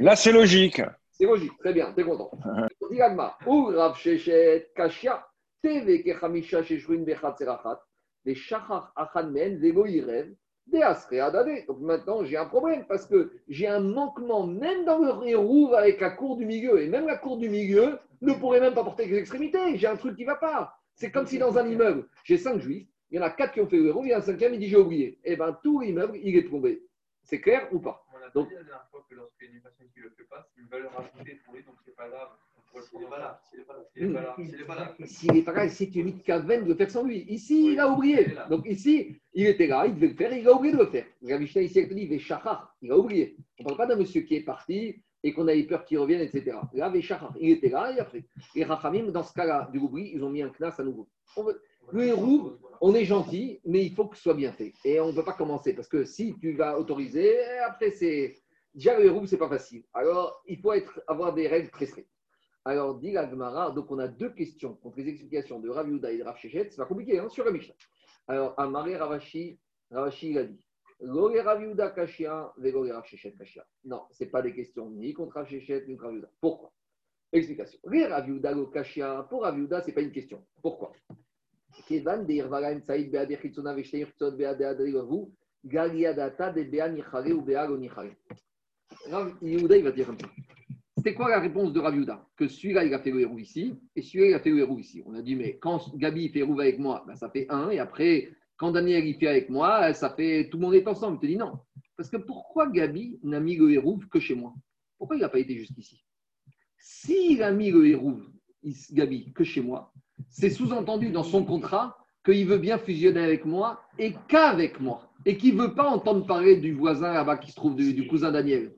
là, c'est logique. C'est logique, très bien, t'es content. [LAUGHS] Ou Rav Shechet, Kashia, Kechamisha des Shachar Achan Men, Vego Irev, des Adade. Donc maintenant, j'ai un problème parce que j'ai un manquement même dans le hérouve avec la cour du milieu. Et même la cour du milieu ne pourrait même pas porter les extrémités. J'ai un truc qui ne va pas. C'est comme si dans un immeuble, j'ai cinq juifs, il y en a quatre qui ont fait le hérouve, il y a un cinquième, il dit j'ai oublié. Et bien tout l'immeuble, il est tombé. C'est clair ou pas On a Donc- dit la dernière fois que lorsqu'il y a une personne qui ne le fait pas, c'est une valeur ajoutée pour lui, donc c'est pas grave. S'il n'est pas là, s'il n'est pas là, s'il n'est pas là, s'il n'est pas là. S'il n'est pas là, c'est tu mis Kaven de le faire sans lui. Ici, il a oublié. Donc ici, il était là, il devait le faire, il a oublié de le faire. La Mishnah ici, elle te dit, Véchachar, il a oublié. On ne parle pas d'un monsieur qui est parti et qu'on a eu peur qu'il revienne, etc. Là, Véchachar, il était là et après. Et Rachamim, dans ce cas-là du oubli, ils ont mis un knas à nouveau. On veut- Le héros, on est gentil, mais il faut que ce soit bien fait. Et on ne peut pas commencer parce que si tu vas autoriser, après, c'est. Déjà, le héros, ce n'est pas facile. Alors, il faut avoir des règles très strictes. Alors, dit la Gemara, donc on a deux questions contre les explications de Rav Yehuda et de Rav Shechet. C'est pas compliqué, hein, sur la. Alors, Amaré Ravashi, Ravashi, il a dit. Non, ce n'est pas des questions ni contre Rav Shechet, ni contre Rav Yehuda. Pourquoi? Explication. Pour Rav Yehuda, ce n'est pas une question. Pourquoi? Il va dire. C'était quoi la réponse de Rav Yehuda Que celui-là, il a fait le héros ici, et celui-là, il a fait le héros ici. On a dit, mais quand Gabi fait héros avec moi, ben, ça fait un, et après, quand Daniel il fait avec moi, ça fait tout le monde est ensemble. Il te dit non. Parce que pourquoi Gabi n'a mis le héros que chez moi? Pourquoi il n'a pas été jusqu'ici? S'il a mis le héros, Gabi, que chez moi, c'est sous-entendu dans son contrat qu'il veut bien fusionner avec moi et qu'avec moi. Et qu'il ne veut pas entendre parler du voisin là-bas qui se trouve, du, cousin Daniel.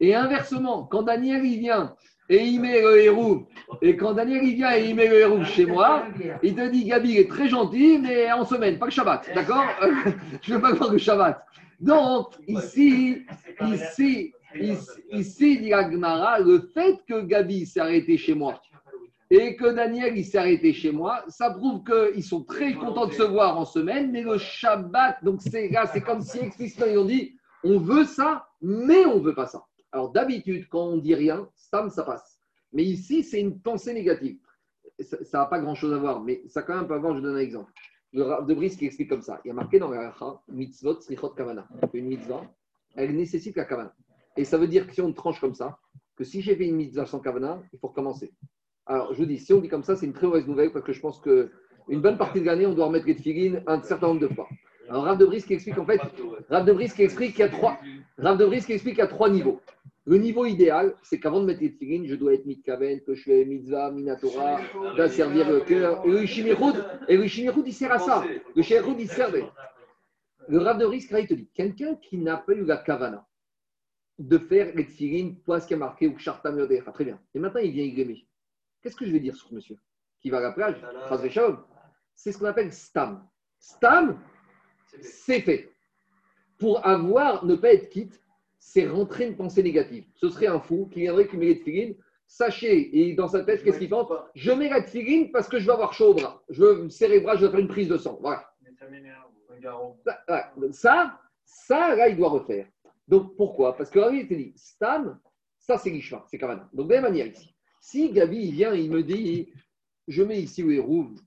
Et inversement, quand Daniel il vient et il met le héros, et quand Daniel il vient et il met le héros chez moi, il te dit Gabi est très gentil, mais en semaine, pas le Shabbat, d'accord? [LAUGHS] Je ne veux pas voir le Shabbat. Donc, ici, ici, ici, ici, dit le fait que Gabi s'est arrêté chez moi et que Daniel il s'est arrêté chez moi, ça prouve qu'ils sont très contents de se voir en semaine, mais le Shabbat, donc c'est là, c'est comme si explicitement ils ont dit on veut ça, mais on ne veut pas ça. Alors d'habitude, quand on dit rien, ça, ça passe. Mais ici, c'est une pensée négative. Ça n'a pas grand-chose à voir, mais ça quand même peut avoir, je donne un exemple. le de Brice qui explique comme ça. Il y a marqué dans la mitzvot slichot kavana. Une mitzvah, elle nécessite la kavana. Et ça veut dire que si on tranche comme ça, que si j'ai fait une mitzvah sans kavana, il faut recommencer. Alors, je vous dis, si on dit comme ça, c'est une très mauvaise nouvelle parce que je pense qu'une bonne partie de l'année, on doit remettre les un certain nombre de fois. Alors, Rav de Brice qui explique en fait, Rav de Brice qui explique qu'il y a trois, Rav de Brice qui explique qu'il y a trois niveaux. Le niveau idéal, c'est qu'avant de mettre les je dois être mitkaven, que je fais mitzvah, minatora, d'asservir le cœur. Et le Ishimiroud, et le Ishimiroud, il sert à ça. Le Ishimiroud, il servait. Le Rav de Brice, il te dit, quelqu'un qui n'a pas eu la kavana, de faire les toi, ce qui a marqué, ou yodecha, très bien. Et maintenant, il vient y. Qu'est-ce que je vais dire sur ce monsieur Qui va à la plage, c'est ce qu'on appelle stam. Stam, c'est fait. Pour avoir, ne pas être quitte, c'est rentrer une pensée négative. Ce serait un fou qui viendrait qui met les tefilines. Sachez, et dans sa tête, qu'est-ce qu'il pense Je mets la tefilin parce que je vais avoir chaud au bras. Je veux me serrer les bras, je vais faire une prise de sang. Voilà. Ça, ça, ça, là, il doit refaire. Donc pourquoi? Parce que là, il te dit, Stam, ça c'est l'Ishma, c'est Kavana. Donc de la même manière ici. Si Gabi il vient, il me dit, je mets ici où est rouge,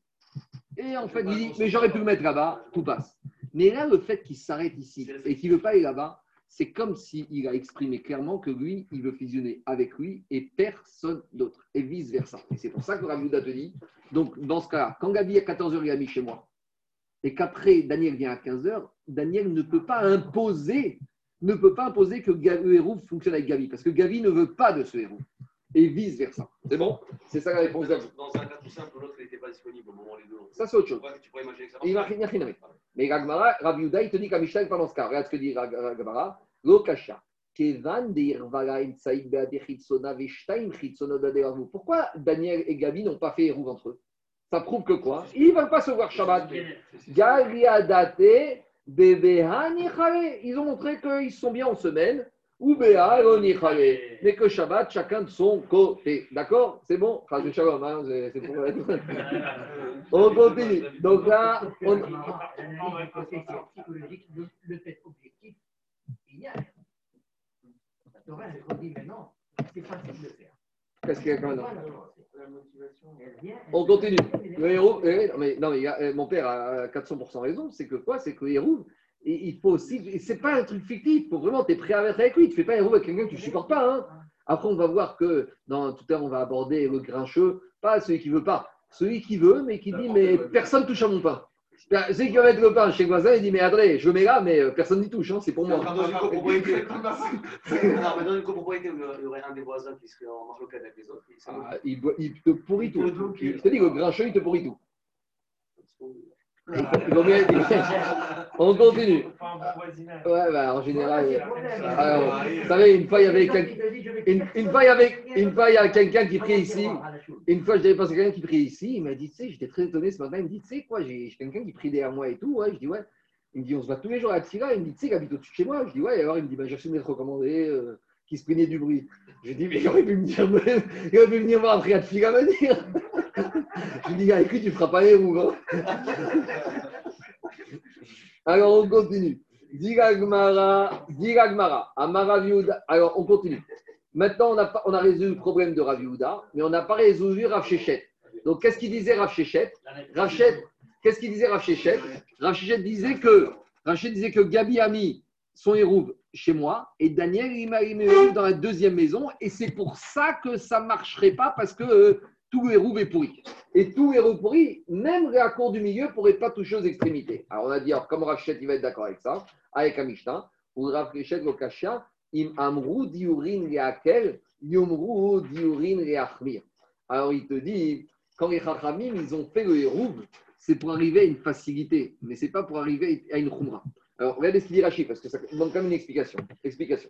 et en fait, il dit, mais j'aurais pu le mettre là-bas, tout passe. Mais là, le fait qu'il s'arrête ici et qu'il ne veut pas aller là-bas, c'est comme s'il a exprimé clairement que lui, il veut fusionner avec lui et personne d'autre, et vice-versa. Et c'est pour ça que Raviuda te dit, donc dans ce cas-là, quand Gabi à 14h, il a mis chez moi, et qu'après Daniel vient à 15h, Daniel ne peut pas imposer, ne peut pas imposer que le héros fonctionne avec Gabi, parce que Gabi ne veut pas de ce héros, et vice-versa. C'est bon? C'est ça la réponse d'Avi. Dans un cas tout simple, l'autre n'était pas disponible au moment les deux. Ça, c'est autre chose. Tu pourrais imaginer que ça marche. Mais Ragmara, Rabbi Yehuda, il te dit qu'à Mishnah, pas dans ce cas. Regarde ce que dit Ragmara. Lokasha. Pourquoi Daniel et Gabi n'ont pas fait héros entre eux? Ça prouve que quoi? Ils ne veulent pas se voir Shabbat. Ils ont montré qu'ils sont bien en semaine. Ou. Mais que Shabbat, chacun de son côté. D'accord? C'est bon? Chas de Shalom, hein, c'est pour [LAUGHS] On continue. Donc là, on, Le fait objectif, il y a. La Torah, elle dit, mais non, c'est facile de faire. Qu'est-ce qu'il y a quand même? Voilà, la motivation, elle vient. elle On continue. Le héros, eh, non, mais, non, eh, mon père a 400% raison. C'est que quoi? C'est que le héros, et il faut aussi. C'est pas un truc fictif. Il faut vraiment, tu es prêt à être avec lui. Tu fais pas un héros avec quelqu'un que tu supportes pas. Hein. Après, on va voir que dans tout à l'heure, on va aborder le grincheux, pas celui qui veut pas. Celui qui veut, mais qui dit Mais personne touche à mon pain. Celui qui va mettre le pain chez le voisin, il dit Mais André, je mets là, mais euh, personne n'y touche. hein, c'est pour moi. Dans une copropriété. Non, mais dans une copropriété où il y aurait un des voisins qui serait en marloquette avec les autres. il Ah, il, boit- il te pourrit tout. Il- Je te dis, le grincheux, il te pourrit tout. [LAUGHS] On continue. Ouais, bah, en général. Alors, vous savez, une fois, il y avait quelqu'un. Une, une fois, il y avait, une fois, il y a quelqu'un qui priait ici. Une fois, je devais passer quelqu'un qui priait ici. Il m'a dit, tu sais, j'étais très étonné ce matin. Il me dit, tu sais quoi, j'ai quelqu'un qui prie derrière moi et tout. Ouais, je dis, ouais. Il me dit, on se voit tous les jours à Tira. Il me dit, tu sais, il habite au-dessus de chez moi. Je dis, ouais. Et alors, il me dit, bah, j'ai reçu d'être recommandé, euh, qui se plaignait du bruit. Je dis, mais il aurait pu me dire, il aurait pu venir voir après à Tira me dire. Je dis, avec lui, tu ne feras pas les roues. hein. [LAUGHS] Alors, on continue. Diragmara, Diragmara, Amara. Alors, on continue. Maintenant, on a, résolu le problème de Rav Yehuda, mais on n'a pas résolu Rav Shechet. Donc, qu'est-ce qu'il disait Rav Shechet? Qu'est-ce qu'il disait Rav Shechet? Rav Shechet disait que, Rav disait que Gabi a mis son hérouve chez moi et Daniel, il m'a dans la deuxième maison et c'est pour ça que ça ne marcherait pas parce que euh, tout est pourri. Et tout hérouve pourri, même la cour du milieu ne pourrait pas toucher aux extrémités. Alors, on a dit, alors, comment Rav Shechet, il va être d'accord avec ça Avec un Mishnah, ou Rav Shechet, le Kashia, Im amrou diurin leakel, yomrou diurin leachmir. Alors il te dit, quand les Chachamim, ils ont fait le hérouve, c'est pour arriver à une facilité, mais c'est pas pour arriver à une khumra. Alors regardez ce qu'il dit Rachid, parce que ça manque quand même une explication. Explication.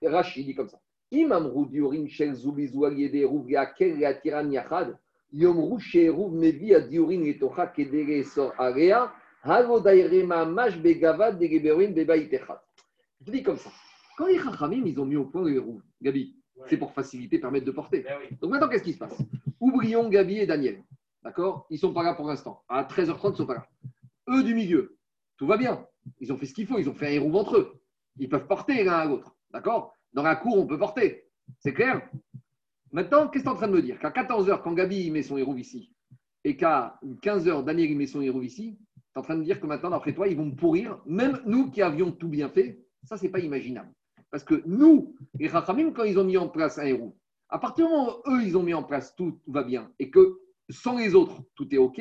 Rachid dit comme ça. Im amrou diurin shel yachad, mevi letocha kedere sor area, halo mamash begavad degeberin bebaitechat. Je dis comme ça. Quand les Chachamim, ils ont mis au point le hérouve, Gabi, c'est pour faciliter, permettre de porter. Ben oui. Donc maintenant, qu'est-ce qui se passe? Oublions Gabi et Daniel. D'accord? Ils ne sont pas là pour l'instant. À 13h30, ils ne sont pas là. Eux du milieu, tout va bien. Ils ont fait ce qu'il faut. Ils ont fait un hérouve entre eux. Ils peuvent porter l'un à l'autre. D'accord? Dans la cour, on peut porter. C'est clair? Maintenant, qu'est-ce que tu es en train de me dire? Qu'à 14h, quand Gabi met son hérouve ici, et qu'à 15h, Daniel met son hérouve ici, es en train de dire que maintenant, d'après toi, ils vont me pourrir. Même nous qui avions tout bien fait, ça, c'est pas imaginable. Parce que nous, les Rachamim, quand ils ont mis en place un héros, à partir du moment où eux, ils ont mis en place tout, tout va bien, et que sans les autres, tout est OK,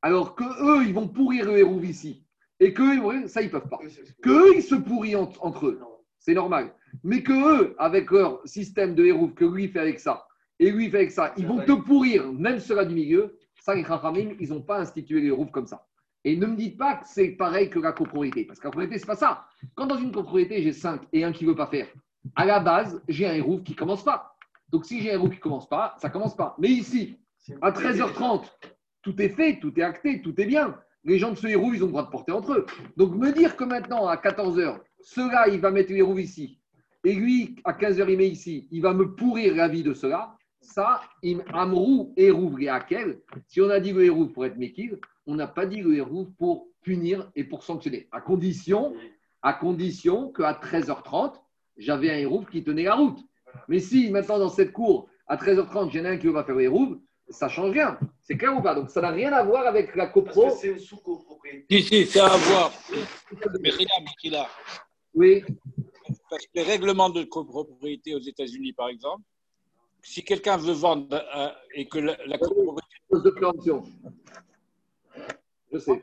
alors que eux, ils vont pourrir le héros ici, et que ça, ils peuvent pas. Que eux, ils se pourrissent entre, entre eux, c'est normal. Mais que eux, avec leur système de héros, que lui fait avec ça, et lui fait avec ça, ils vont te pourrir, même ceux-là du milieu, ça, les Chachamim, ils n'ont pas institué les héros comme ça. Et ne me dites pas que c'est pareil que la copropriété, parce que la copropriété, c'est pas ça. Quand dans une copropriété, j'ai 5 et un qui ne veut pas faire, à la base, j'ai un héros qui commence pas. Donc si j'ai un héros qui commence pas, ça commence pas. Mais ici, à 13h30, tout est fait, tout est acté, tout est bien. Les gens de ce héros, ils ont le droit de porter entre eux. Donc me dire que maintenant, à 14h, cela, il va mettre le ici, et lui, à 15h, il met ici, il va me pourrir la vie de cela, ça, im amrou hérouv quel? Si on a dit le hérouv pour être mékil, on n'a pas dit le hérouv pour punir et pour sanctionner. À condition, à condition qu'à 13h30, j'avais un hérouv qui tenait la route. Mais si maintenant dans cette cour, à 13h30, j'ai un qui va faire le hérouv, ça change rien. C'est clair ou pas? Donc ça n'a rien à voir avec la copro. C'est une sous-copropriété. Si, si, c'est à voir. Mais rien, Mikila. Oui, Parce que les règlements de copropriété aux États-Unis, par exemple, si quelqu'un veut vendre euh, et que la, la copropriété. cause de préemption. Je sais.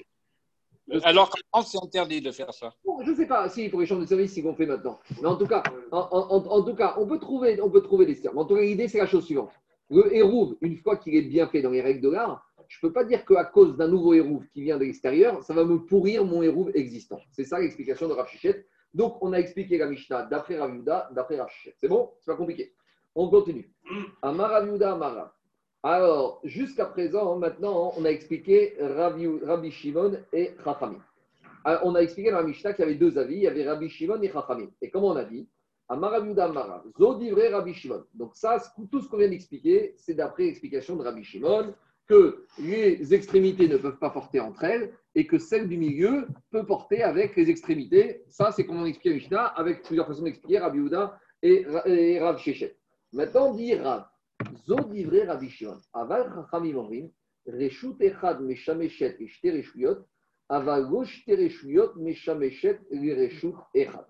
Alors qu'en France, c'est interdit de faire ça. Bon, je ne sais pas si pour les chambres de service, ils vont fait maintenant. Mais en tout cas, en, en- en tout cas on, peut trouver, on peut trouver des. En tout cas, l'idée, c'est la chose suivante. Le hérouve, une fois qu'il est bien fait dans les règles de l'art, je ne peux pas dire qu'à cause d'un nouveau hérouve qui vient de l'extérieur, ça va me pourrir mon hérouve existant. C'est ça l'explication de Rav Shichet. Donc, on a expliqué la Mishnah d'après Rav d'après Rav. C'est bon? C'est pas compliqué. On continue. Amar Rav Yehuda, Amar Rav. Alors, jusqu'à présent, maintenant, on a expliqué Rabbi Shimon et Chachamim. Alors, on a expliqué dans la Mishnah qu'il y avait deux avis, il y avait Rabbi Shimon et Chachamim. Et comme on a dit, Donc ça, tout ce qu'on vient d'expliquer, c'est d'après l'explication de Rabbi Shimon que les extrémités ne peuvent pas porter entre elles et que celle du milieu peut porter avec les extrémités. Ça, c'est comme on explique la Mishnah avec plusieurs façons d'expliquer Rabbi Yehuda et, et Rav Shechet. Maintenant, on dit Rav. Zo divrei Rabbi Shimon. Aval chachamim reshut echad meshameshet reshuyot, aval reshuyot meshameshet echad.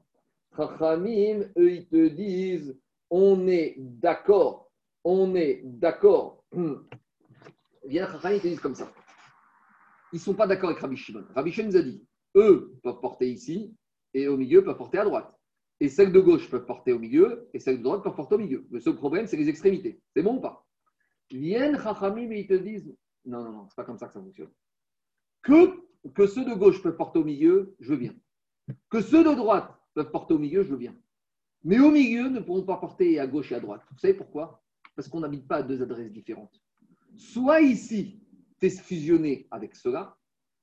Chachamim, eux, ils te disent, on est d'accord, on est d'accord. Bien, Chachamim, ils te disent comme ça. Ils ne sont pas d'accord avec Rabbi Shimon. Rabbi Shimon nous a dit, eux peuvent porter ici, et au milieu peuvent porter à droite. Et celles de gauche peuvent porter au milieu, et celles de droite peuvent porter au milieu. Le seul problème, c'est les extrémités. C'est bon ou pas? Viennent Chachamim ils te disent, non, non, non, c'est pas comme ça que ça fonctionne. Que, que ceux de gauche peuvent porter au milieu, je veux bien. Que ceux de droite peuvent porter au milieu, je veux bien. Mais au milieu, ne pourront pas porter à gauche et à droite. Vous savez pourquoi? Parce qu'on n'habite pas à deux adresses différentes. Soit ici, tu es fusionné avec cela,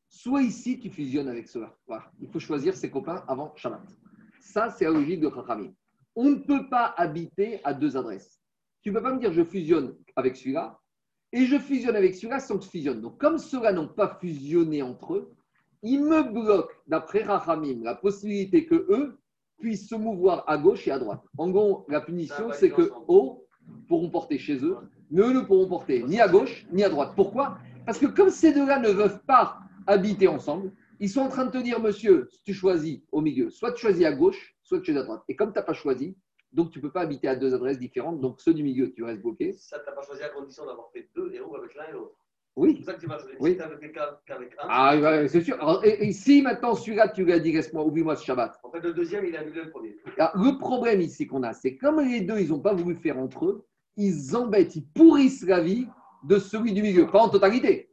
soit ici, tu fusionnes avec cela. Voilà. Il faut choisir ses copains avant Shabbat. Ça, c'est la logique de Chachamim. On ne peut pas habiter à deux adresses. Tu ne peux pas me dire je fusionne avec celui-là et je fusionne avec celui-là sans que tu fusionnes. Donc, comme ceux-là n'ont pas fusionné entre eux, ils me bloquent, d'après Rachamim, la possibilité que eux puissent se mouvoir à gauche et à droite. En gros, la punition, c'est que eux pourront porter chez eux, mais eux ne pourront porter ni à gauche ni à droite. Pourquoi? Parce que comme ces deux-là ne veulent pas habiter ensemble, ils sont en train de te dire, monsieur, tu choisis au milieu, soit tu choisis à gauche, soit tu choisis à droite. Et comme tu n'as pas choisi, donc tu ne peux pas habiter à deux adresses différentes, donc ceux du milieu, tu restes bloqué. Ça, tu n'as pas choisi à condition d'avoir fait deux héros avec l'un et l'autre. C'est Oui. pour ça que tu vas. Oui. Si tu avec qu'avec un, Ah, c'est sûr. Alors, et, et si maintenant celui-là, tu lui as dit, laisse-moi, oublie-moi ce Shabbat. en fait, le deuxième, il a annulé le premier. Alors, le problème ici qu'on a, c'est comme les deux, ils n'ont pas voulu faire entre eux, ils embêtent, ils pourrissent la vie de celui du milieu. Pas en totalité.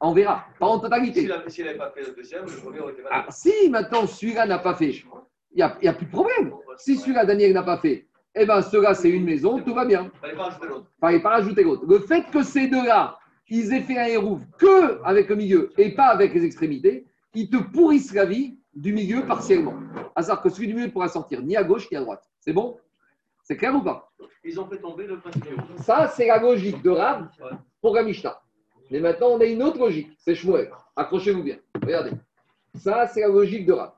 On verra. Pas en totalité. S'il n'avait pas fait le deuxième, le premier aurait été Ah, si maintenant celui-là n'a pas fait, il n'y a, plus de problème. Si celui-là, Daniel, n'a pas fait, eh bien, ceux-là, c'est une maison, tout va bien. Il fallait pas ajouter l'autre. Il ne fallait pas rajouter l'autre. Le fait que ces deux-là, ils aient fait un hérouve que avec le milieu et pas avec les extrémités, ils te pourrissent la vie du milieu partiellement. À savoir que celui du milieu ne pourra sortir ni à gauche ni à droite. C'est bon? C'est clair ou pas? Ils ont fait tomber le principe. Ça, c'est la logique de Rav pour la Mishnah. Mais maintenant, on a une autre logique. C'est Shmuel. Accrochez-vous bien. Regardez. Ça, c'est la logique de Rav.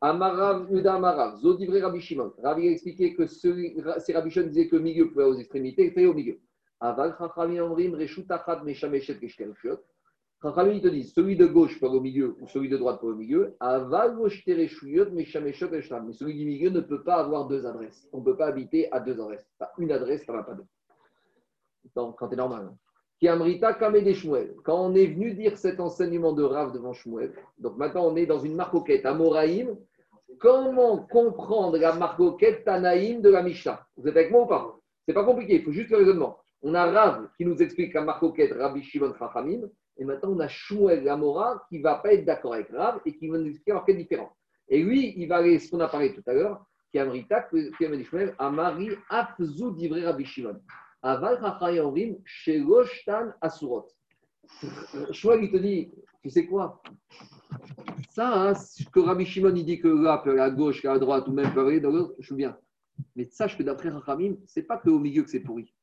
Amarav, Uda Amarav, Zodivré Rabbi Shimon. Il a expliqué que c'est Rabbi Shimon disait que le milieu pouvait aux extrémités, il fait au milieu. Aval Chachamim Omrim, Reshut Achad Meshameshet Keshkel Shiot. Chachamim, te disent, celui de gauche aller au milieu ou celui de droite aller au milieu. Aval, gauche, tereshuyot, meshameshot, eshlam. Mais celui du milieu ne peut pas avoir deux adresses. On ne peut pas habiter à deux adresses. Une adresse, ça ne va pas deux. Donc, quand c'est normal. hein. Qui amrita kamé Shmuel. Quand on est venu dire cet enseignement de Rav devant Shmuel, donc maintenant on est dans une marcoquette à Moraïm. Comment comprendre la marcoquette Tanaïm de la Mishnah? Vous êtes avec moi ou pas? C'est pas compliqué, il faut juste le raisonnement. On a Rav qui nous explique la marcoquette Rabbi Shimon Chachamim, et maintenant on a Shmuel Gamora qui ne va pas être d'accord avec Rav et qui va nous expliquer alors quelle différence. Et lui, il va aller, ce qu'on a parlé tout à l'heure, qui amrita, qui amène Shmuel, Amari Apzu Divrei Rabbi Shimon. Aval Chachayomrim Sheloshtan Asurot. Shmuel, il te dit, tu sais quoi? Ça, hein, que Rabbi Shimon, il dit que là, peut aller à gauche, à droite, ou même peut aller dans l'autre, je suis bien. Mais sache que d'après Rachamim, ce n'est pas que au milieu que c'est pourri.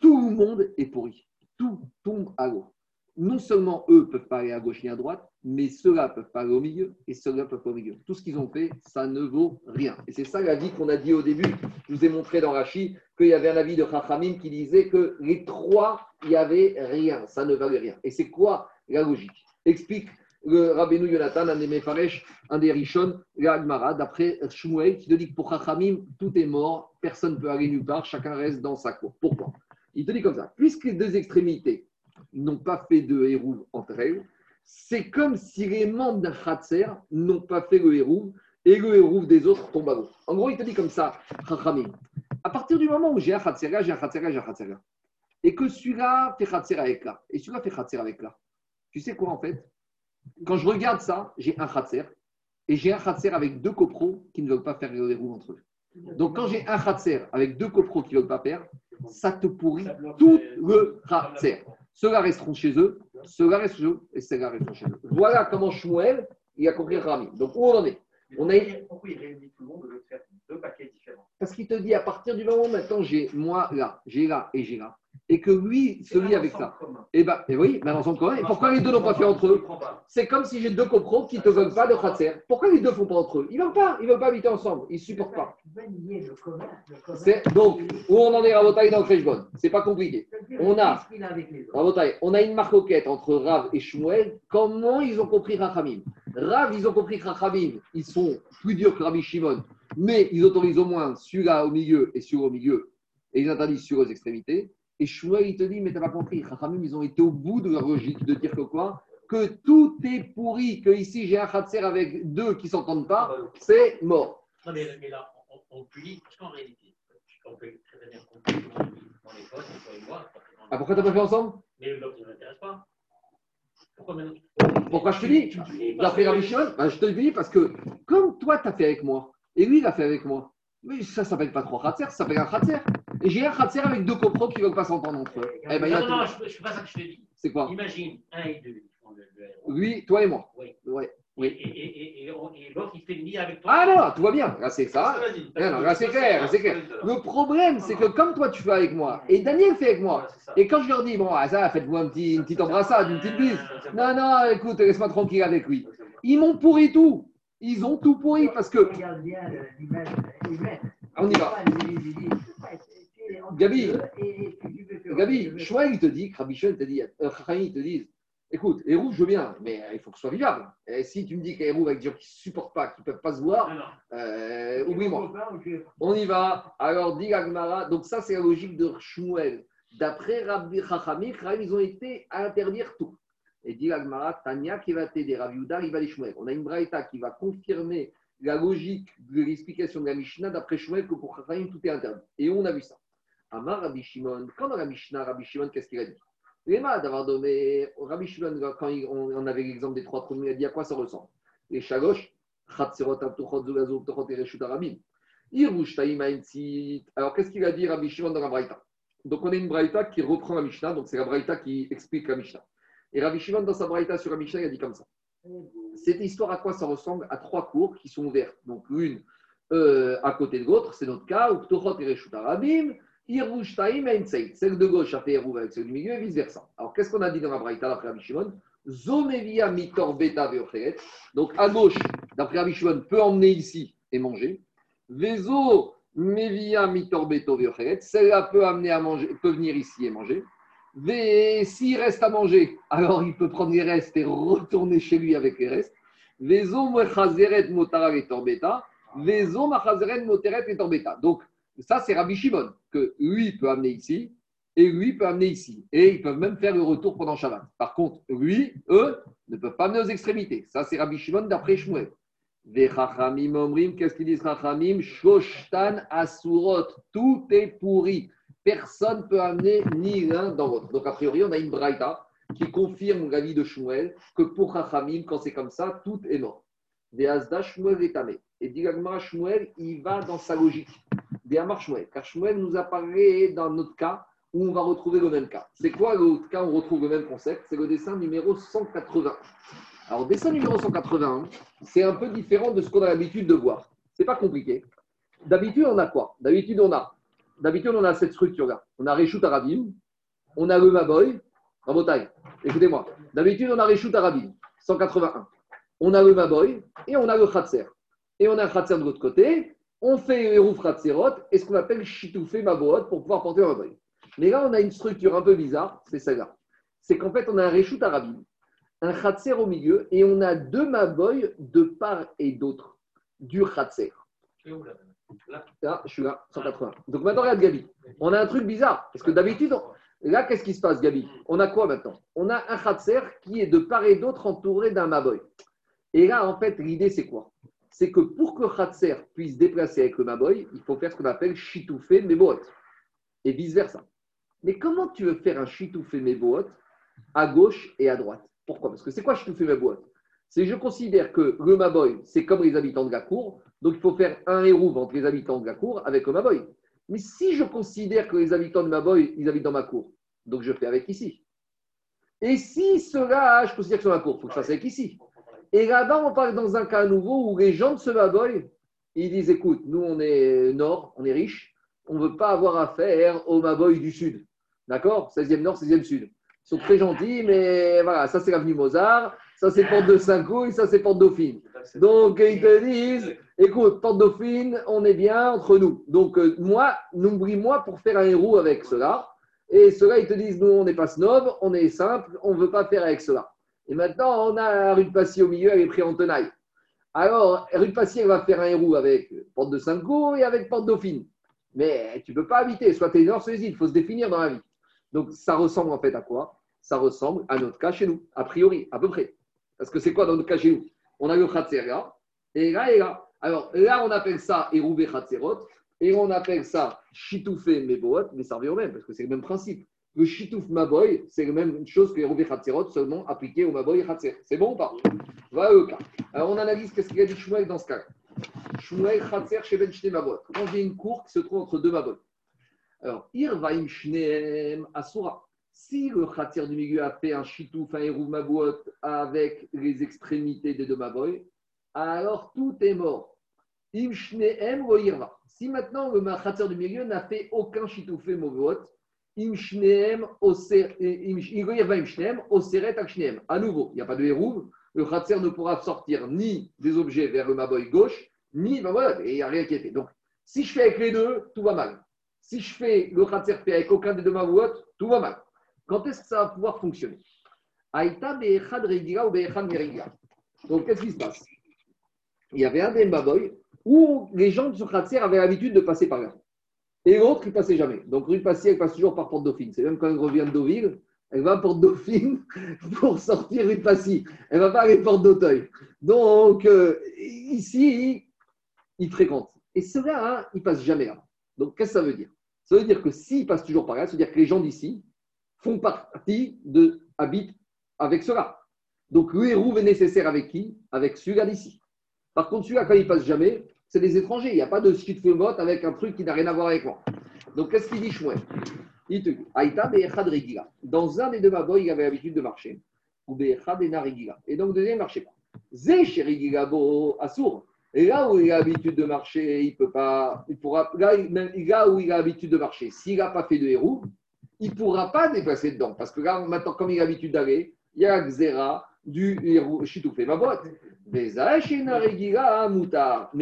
Tout le monde est pourri. Tout tombe à l'eau. Non seulement eux ne peuvent pas aller à gauche ni à droite, mais ceux-là peuvent pas aller au milieu et ceux-là peuvent pas au milieu. Tout ce qu'ils ont fait, ça ne vaut rien. Et c'est ça l'avis qu'on a dit au début. Je vous ai montré dans Rachi qu'il y avait un avis de Chachamim qui disait que les trois, il n'y avait rien. Ça ne valait rien. Et c'est quoi la logique? Explique le Rabbeinu Yonatan, un des Mefaresh, un des Rishon, la Agmara, d'après Shmuel, qui te dit que pour Chachamim, tout est mort, personne ne peut aller nulle part, chacun reste dans sa cour. Pourquoi? Il te dit comme ça, puisque les deux extrémités n'ont pas fait de hérouve entre elles, c'est comme si les membres d'un Khatser n'ont pas fait le hérouve et le hérouve des autres tombe à l'eau. En gros, il te dit comme ça, à partir du moment où j'ai un Khatser là, j'ai un Khatser là, j'ai un Khatser là, et que celui-là fait Khatser avec là, et celui-là fait Khatser avec là, tu sais quoi en fait? Quand je regarde ça, j'ai un Khatser, et j'ai un Khatser avec deux copros qui ne veulent pas faire le hérouve entre eux. Donc, quand j'ai un Khatser avec deux copros qui ne veulent pas faire, ça te pourrit tout le Khatser. Ceux-là resteront chez eux, ceux-là restent chez eux, et ceux-là resteront chez eux. Voilà comment Shmuel, il a compris Rami. Donc, où on en est On a... Pourquoi il réunit tout le monde au lieu de faire deux paquets différents? Parce qu'il te dit, à partir du moment où maintenant j'ai moi là, j'ai là et j'ai là, et que lui, celui avec ça, et ben et oui, mais ensemble commun. Et pourquoi les deux n'ont pas fait entre eux? C'est comme si j'ai deux copros qui ne te veulent pas de Khatser. Pourquoi les deux ne font pas entre eux? Ils ne veulent pas, ils veulent pas habiter ensemble, ils ne supportent pas. Donc, où on en est Rabotaï dans le Freshbon C'est pas compliqué. On a- on a une marcoquette entre Rav et Shmuel. Comment ils ont compris Rachamim? Rav, ils ont compris que Rachamim, ils sont plus durs que Rabbi Shimon, mais ils autorisent au moins celui-là au milieu et celui au milieu, et ils interdisent sur aux extrémités. Et Shmuel, il te dit, mais tu n'as pas compris. Rachamim, ils ont été au bout de leur logique de dire que quoi? Que tout est pourri, que ici j'ai un Khatser avec deux qui ne s'entendent pas, c'est mort. Non, mais, mais là, on, on punit, parce qu'en réalité, on peut très bien comprendre le dans les postes, et moi. forcément. Ah, pourquoi tu n'as pas fait ensemble? Mais l'autre, il ne m'intéresse pas. Pourquoi maintenant Pourquoi je te dis? D'après Rabbi Shimon, ben, je te le dis parce que comme toi, tu as fait avec moi, et lui, il a fait avec moi, mais ça ne s'appelle pas trois khatser, ça s'appelle un khatser. Et j'ai un khatser avec deux copros qui ne veulent pas s'entendre entre eux. Eh ben, Non, non, tout- je ne suis pas ça que je te dis. C'est quoi? Imagine un et deux. Lui, toi et moi. Oui. Ouais. Et, Oui. et, et, et, et l'autre, il fait une ligne avec toi. Ah non, tout va bien. Là, c'est ça. Non, non, là, c'est clair, c'est clair. Le problème, c'est que comme toi, tu fais avec moi, et Daniel fait avec moi, et quand je leur dis, bon, ah, ça, faites-vous un petit, une petite embrassade, une petite bise. Non, non, écoute, laisse-moi tranquille avec lui. Ils m'ont pourri tout. Ils ont tout pourri parce que. Regarde bien l'image humaine. On y va. Gabi, Gabi, il te dit, Rabbi te dit, euh, Chachamim, ils te disent, écoute, rouges, je veux bien, mais euh, il faut que ce soit vivable. Et si tu me dis rouges avec des gens qui ne supportent pas, qui ne peuvent pas se voir, euh, oublie-moi. On y va. Alors, dit Agmara, donc ça, c'est la logique de Shmuel. D'après Rabbi Chachamim, ils ont été à interdire tout. Et dit Agmara, Tania qui va t'aider, Rabbi Yehuda, il va les Shmuel. On a une braïta qui va confirmer la logique de l'explication de la Mishnah d'après Shmuel que pour Chachamim, tout est interdit. Et on a vu ça. Amar Rabbi Shimon, quand dans la Mishnah, Rabbi Shimon, qu'est-ce qu'il a dit? Lema d'avoir donné, Rabbi Shimon, quand on avait l'exemple des trois trous, il a dit à quoi ça ressemble? Les chaloches. Alors, qu'est-ce qu'il a dit Rabbi Shimon dans la Braïta? Donc, on a une Braïta qui reprend la Mishnah, donc c'est la Braïta qui explique la Mishnah. Et Rabbi Shimon, dans sa Braïta sur la Mishnah, il a dit comme ça. Cette histoire, à quoi ça ressemble? À trois cours qui sont ouvertes. Donc, l'une euh, à côté de l'autre, c'est notre cas, ou Ptochot et Arabim. Celle de gauche a fait Eruv avec celle du milieu et vice-versa. Alors, qu'est-ce qu'on a dit dans la Braïta d'après Rabbi Shimon? Zomevia mitor beta. Donc, à gauche, d'après Rabbi Shimon, peut emmener ici et manger. Vezo mevia mitor beto. Celle-là peut amener à manger, peut venir ici et manger. S'il reste à manger, alors il peut prendre les restes et retourner chez lui avec les restes. Vezo mechazeret motara et. Vezo machazeret moteret et. Donc, ça, c'est Rabbi Shimon, que lui peut amener ici et lui peut amener ici. Et ils peuvent même faire le retour pendant Shabbat. Par contre, lui, eux, ne peuvent pas amener aux extrémités. Ça, c'est Rabbi Shimon d'après Shmuel. Qu'est-ce qu'ils disent chachamim? Shoshtan asurot, tout est pourri. Personne ne peut amener ni l'un dans l'autre. Donc, a priori, on a une braïta qui confirme l'avis de Shmuel que pour chachamim, quand c'est comme ça, tout est mort. Shmuel est. Et dit Shmuel, il va dans sa logique. Ve'amar Shmuel. Car Shmuel nous a parlé dans notre cas où on va retrouver le même cas. C'est quoi l'autre cas où on retrouve le même concept? C'est le dessin numéro 180. Alors, dessin numéro 181, c'est un peu différent de ce qu'on a l'habitude de voir. C'est pas compliqué. D'habitude, on a quoi? D'habitude, on a, d'habitude, on a cette structure-là. On a Reshut Arabim, on a le Maboy, Bretagne. Écoutez-moi. D'habitude, on a Reshut Arabim, 181. On a le Maboy et on a le Khatser. Et on a un Khatser de l'autre côté. On fait le Rouf Khatserot et ce qu'on appelle Chitoufé Maboot pour pouvoir porter un Maboy. Mais là, on a une structure un peu bizarre, c'est celle-là. C'est qu'en fait, on a un Reshut Arabim, un Khatser au milieu et on a deux Maboy de part et d'autre du Khatser. Là Là? Là, je suis là, 180. Donc maintenant, regarde Gabi. On a un truc bizarre. Parce que d'habitude, on- là, qu'est-ce qui se passe, Gabi? On a quoi maintenant? On a un Khatser qui est de part et d'autre entouré d'un Maboy. Et là, en fait, l'idée, c'est quoi? C'est que pour que Khatser puisse se déplacer avec le Maboy, il faut faire ce qu'on appelle Chitoufé Meboot. Et vice-versa. Mais comment tu veux faire un Chitoufé Meboot à gauche et à droite? Pourquoi? Parce que c'est quoi Chitoufé Meboot? C'est je considère que le Maboy, c'est comme les habitants de la cour. Donc, il faut faire un hérouve entre les habitants de la cour avec le Maboy. Mais si je considère que les habitants de Maboy, ils habitent dans ma cour, donc je fais avec ici. Et si ceux-là, je considère que c'est ma cour, il faut que je fasse avec ici. Et là-bas, on parle dans un cas nouveau où les gens de ce Maboy, ils disent écoute, nous, on est nord, on est riche, on ne veut pas avoir affaire au Maboy du sud. D'accord? 16e nord, 16e sud. Ils sont très gentils, mais voilà, ça c'est l'avenue Mozart, ça c'est Porte de Saint-Cloud, ça c'est Porte Dauphine. Donc, ils te disent, écoute, Porte Dauphine, on est bien entre nous. Donc, euh, moi, n'oublie-moi pour faire un héros avec cela. Et ceux-là, ils te disent, nous, on n'est pas snob, on est simple, on ne veut pas faire avec cela. Et maintenant, on a rue de Passy au milieu, elle est prise en tenaille. Alors, rue de Passy, elle va faire un héros avec Porte de Saint-Cloud et avec Porte Dauphine. Mais tu ne peux pas habiter, soit tu es nord, soit tu es il faut se définir dans la vie. Donc, ça ressemble en fait à quoi? Ça ressemble à notre cas chez nous, a priori, à peu près. Parce que c'est quoi dans notre cas chez nous? On a le Khatser et là et là. Alors là, on appelle ça Erouvé Khatserot, et on appelle ça Chitoufé Meboot, mais ça revient au même, parce que c'est le même principe. Le Chitouf Maboy, c'est la même chose que Khatserot, seulement appliqué au Maboy et Khatser. C'est bon ou pas Voilà le cas. Alors on analyse qu'est-ce qu'il a dit Shmuel dans ce cas. Shmuel Khatser chez Ben Mabot. Quand j'ai une cour qui se trouve entre deux Mabot. Alors, Irvaim Shneem Asura. Si le Khatser du milieu a fait un Chitouf, un Erouv Mabot avec les extrémités des deux Maboy, alors tout est mort. Im Shneem Irva. Si maintenant le Khatser du milieu n'a fait aucun Chitoufé Mabot, Im Shneem Oser- im- Im- Irva Im Shneem Oseret Ak Shneem. À nouveau, il n'y a pas de Erouv. Le Khatser ne pourra sortir ni des objets vers le Maboy gauche, ni. Ben voilà, il n'y a rien qui est fait. Donc, si je fais avec les deux, tout va mal. Si je fais le Khatser fait avec aucun des deux Mabouot, tout va mal. Quand est-ce que ça va pouvoir fonctionner? Aïta be'echad regira ou be'echad merigira. Donc, qu'est-ce qui se passe? Il y avait un des Maboy où les gens de ce Khatser avaient l'habitude de passer par là. Et l'autre, il passait jamais. Donc, rue Passy, elle passe toujours par Porte Dauphine. C'est même quand elle revient de Deauville, elle va à Porte Dauphine [LAUGHS] pour sortir rue Passy. Elle va pas aller Porte d'Auteuil. Donc, euh, ici, il fréquente. Et ceux-là, hein, ils passent jamais. Donc, qu'est-ce que ça veut dire? Ça veut dire que s'ils passent toujours par là, ça veut dire que les gens d'ici font partie de, habitent avec ceux-là. Donc, le héros est nécessaire avec qui? Avec celui-là d'ici. Par contre, celui-là, quand il passe jamais, c'est des étrangers. Il n'y a pas de suite vote avec un truc qui n'a rien à voir avec moi. Donc, qu'est-ce qu'il dit Shmuel? Il te dit Aïta. Dans un des deux maboy, il avait l'habitude de marcher. Ou be'echad ena regila. Et donc, deuxième, il ne marchait pas. Zé bo assour. Et là où il a l'habitude de marcher, il peut pas. Il pourra, là, où il a l'habitude de marcher, s'il n'a pas fait de héros, il ne pourra pas déplacer dedans. Parce que là, maintenant, comme il a l'habitude d'aller, il y a la xéra du héros chitoufé ma boîte. Mais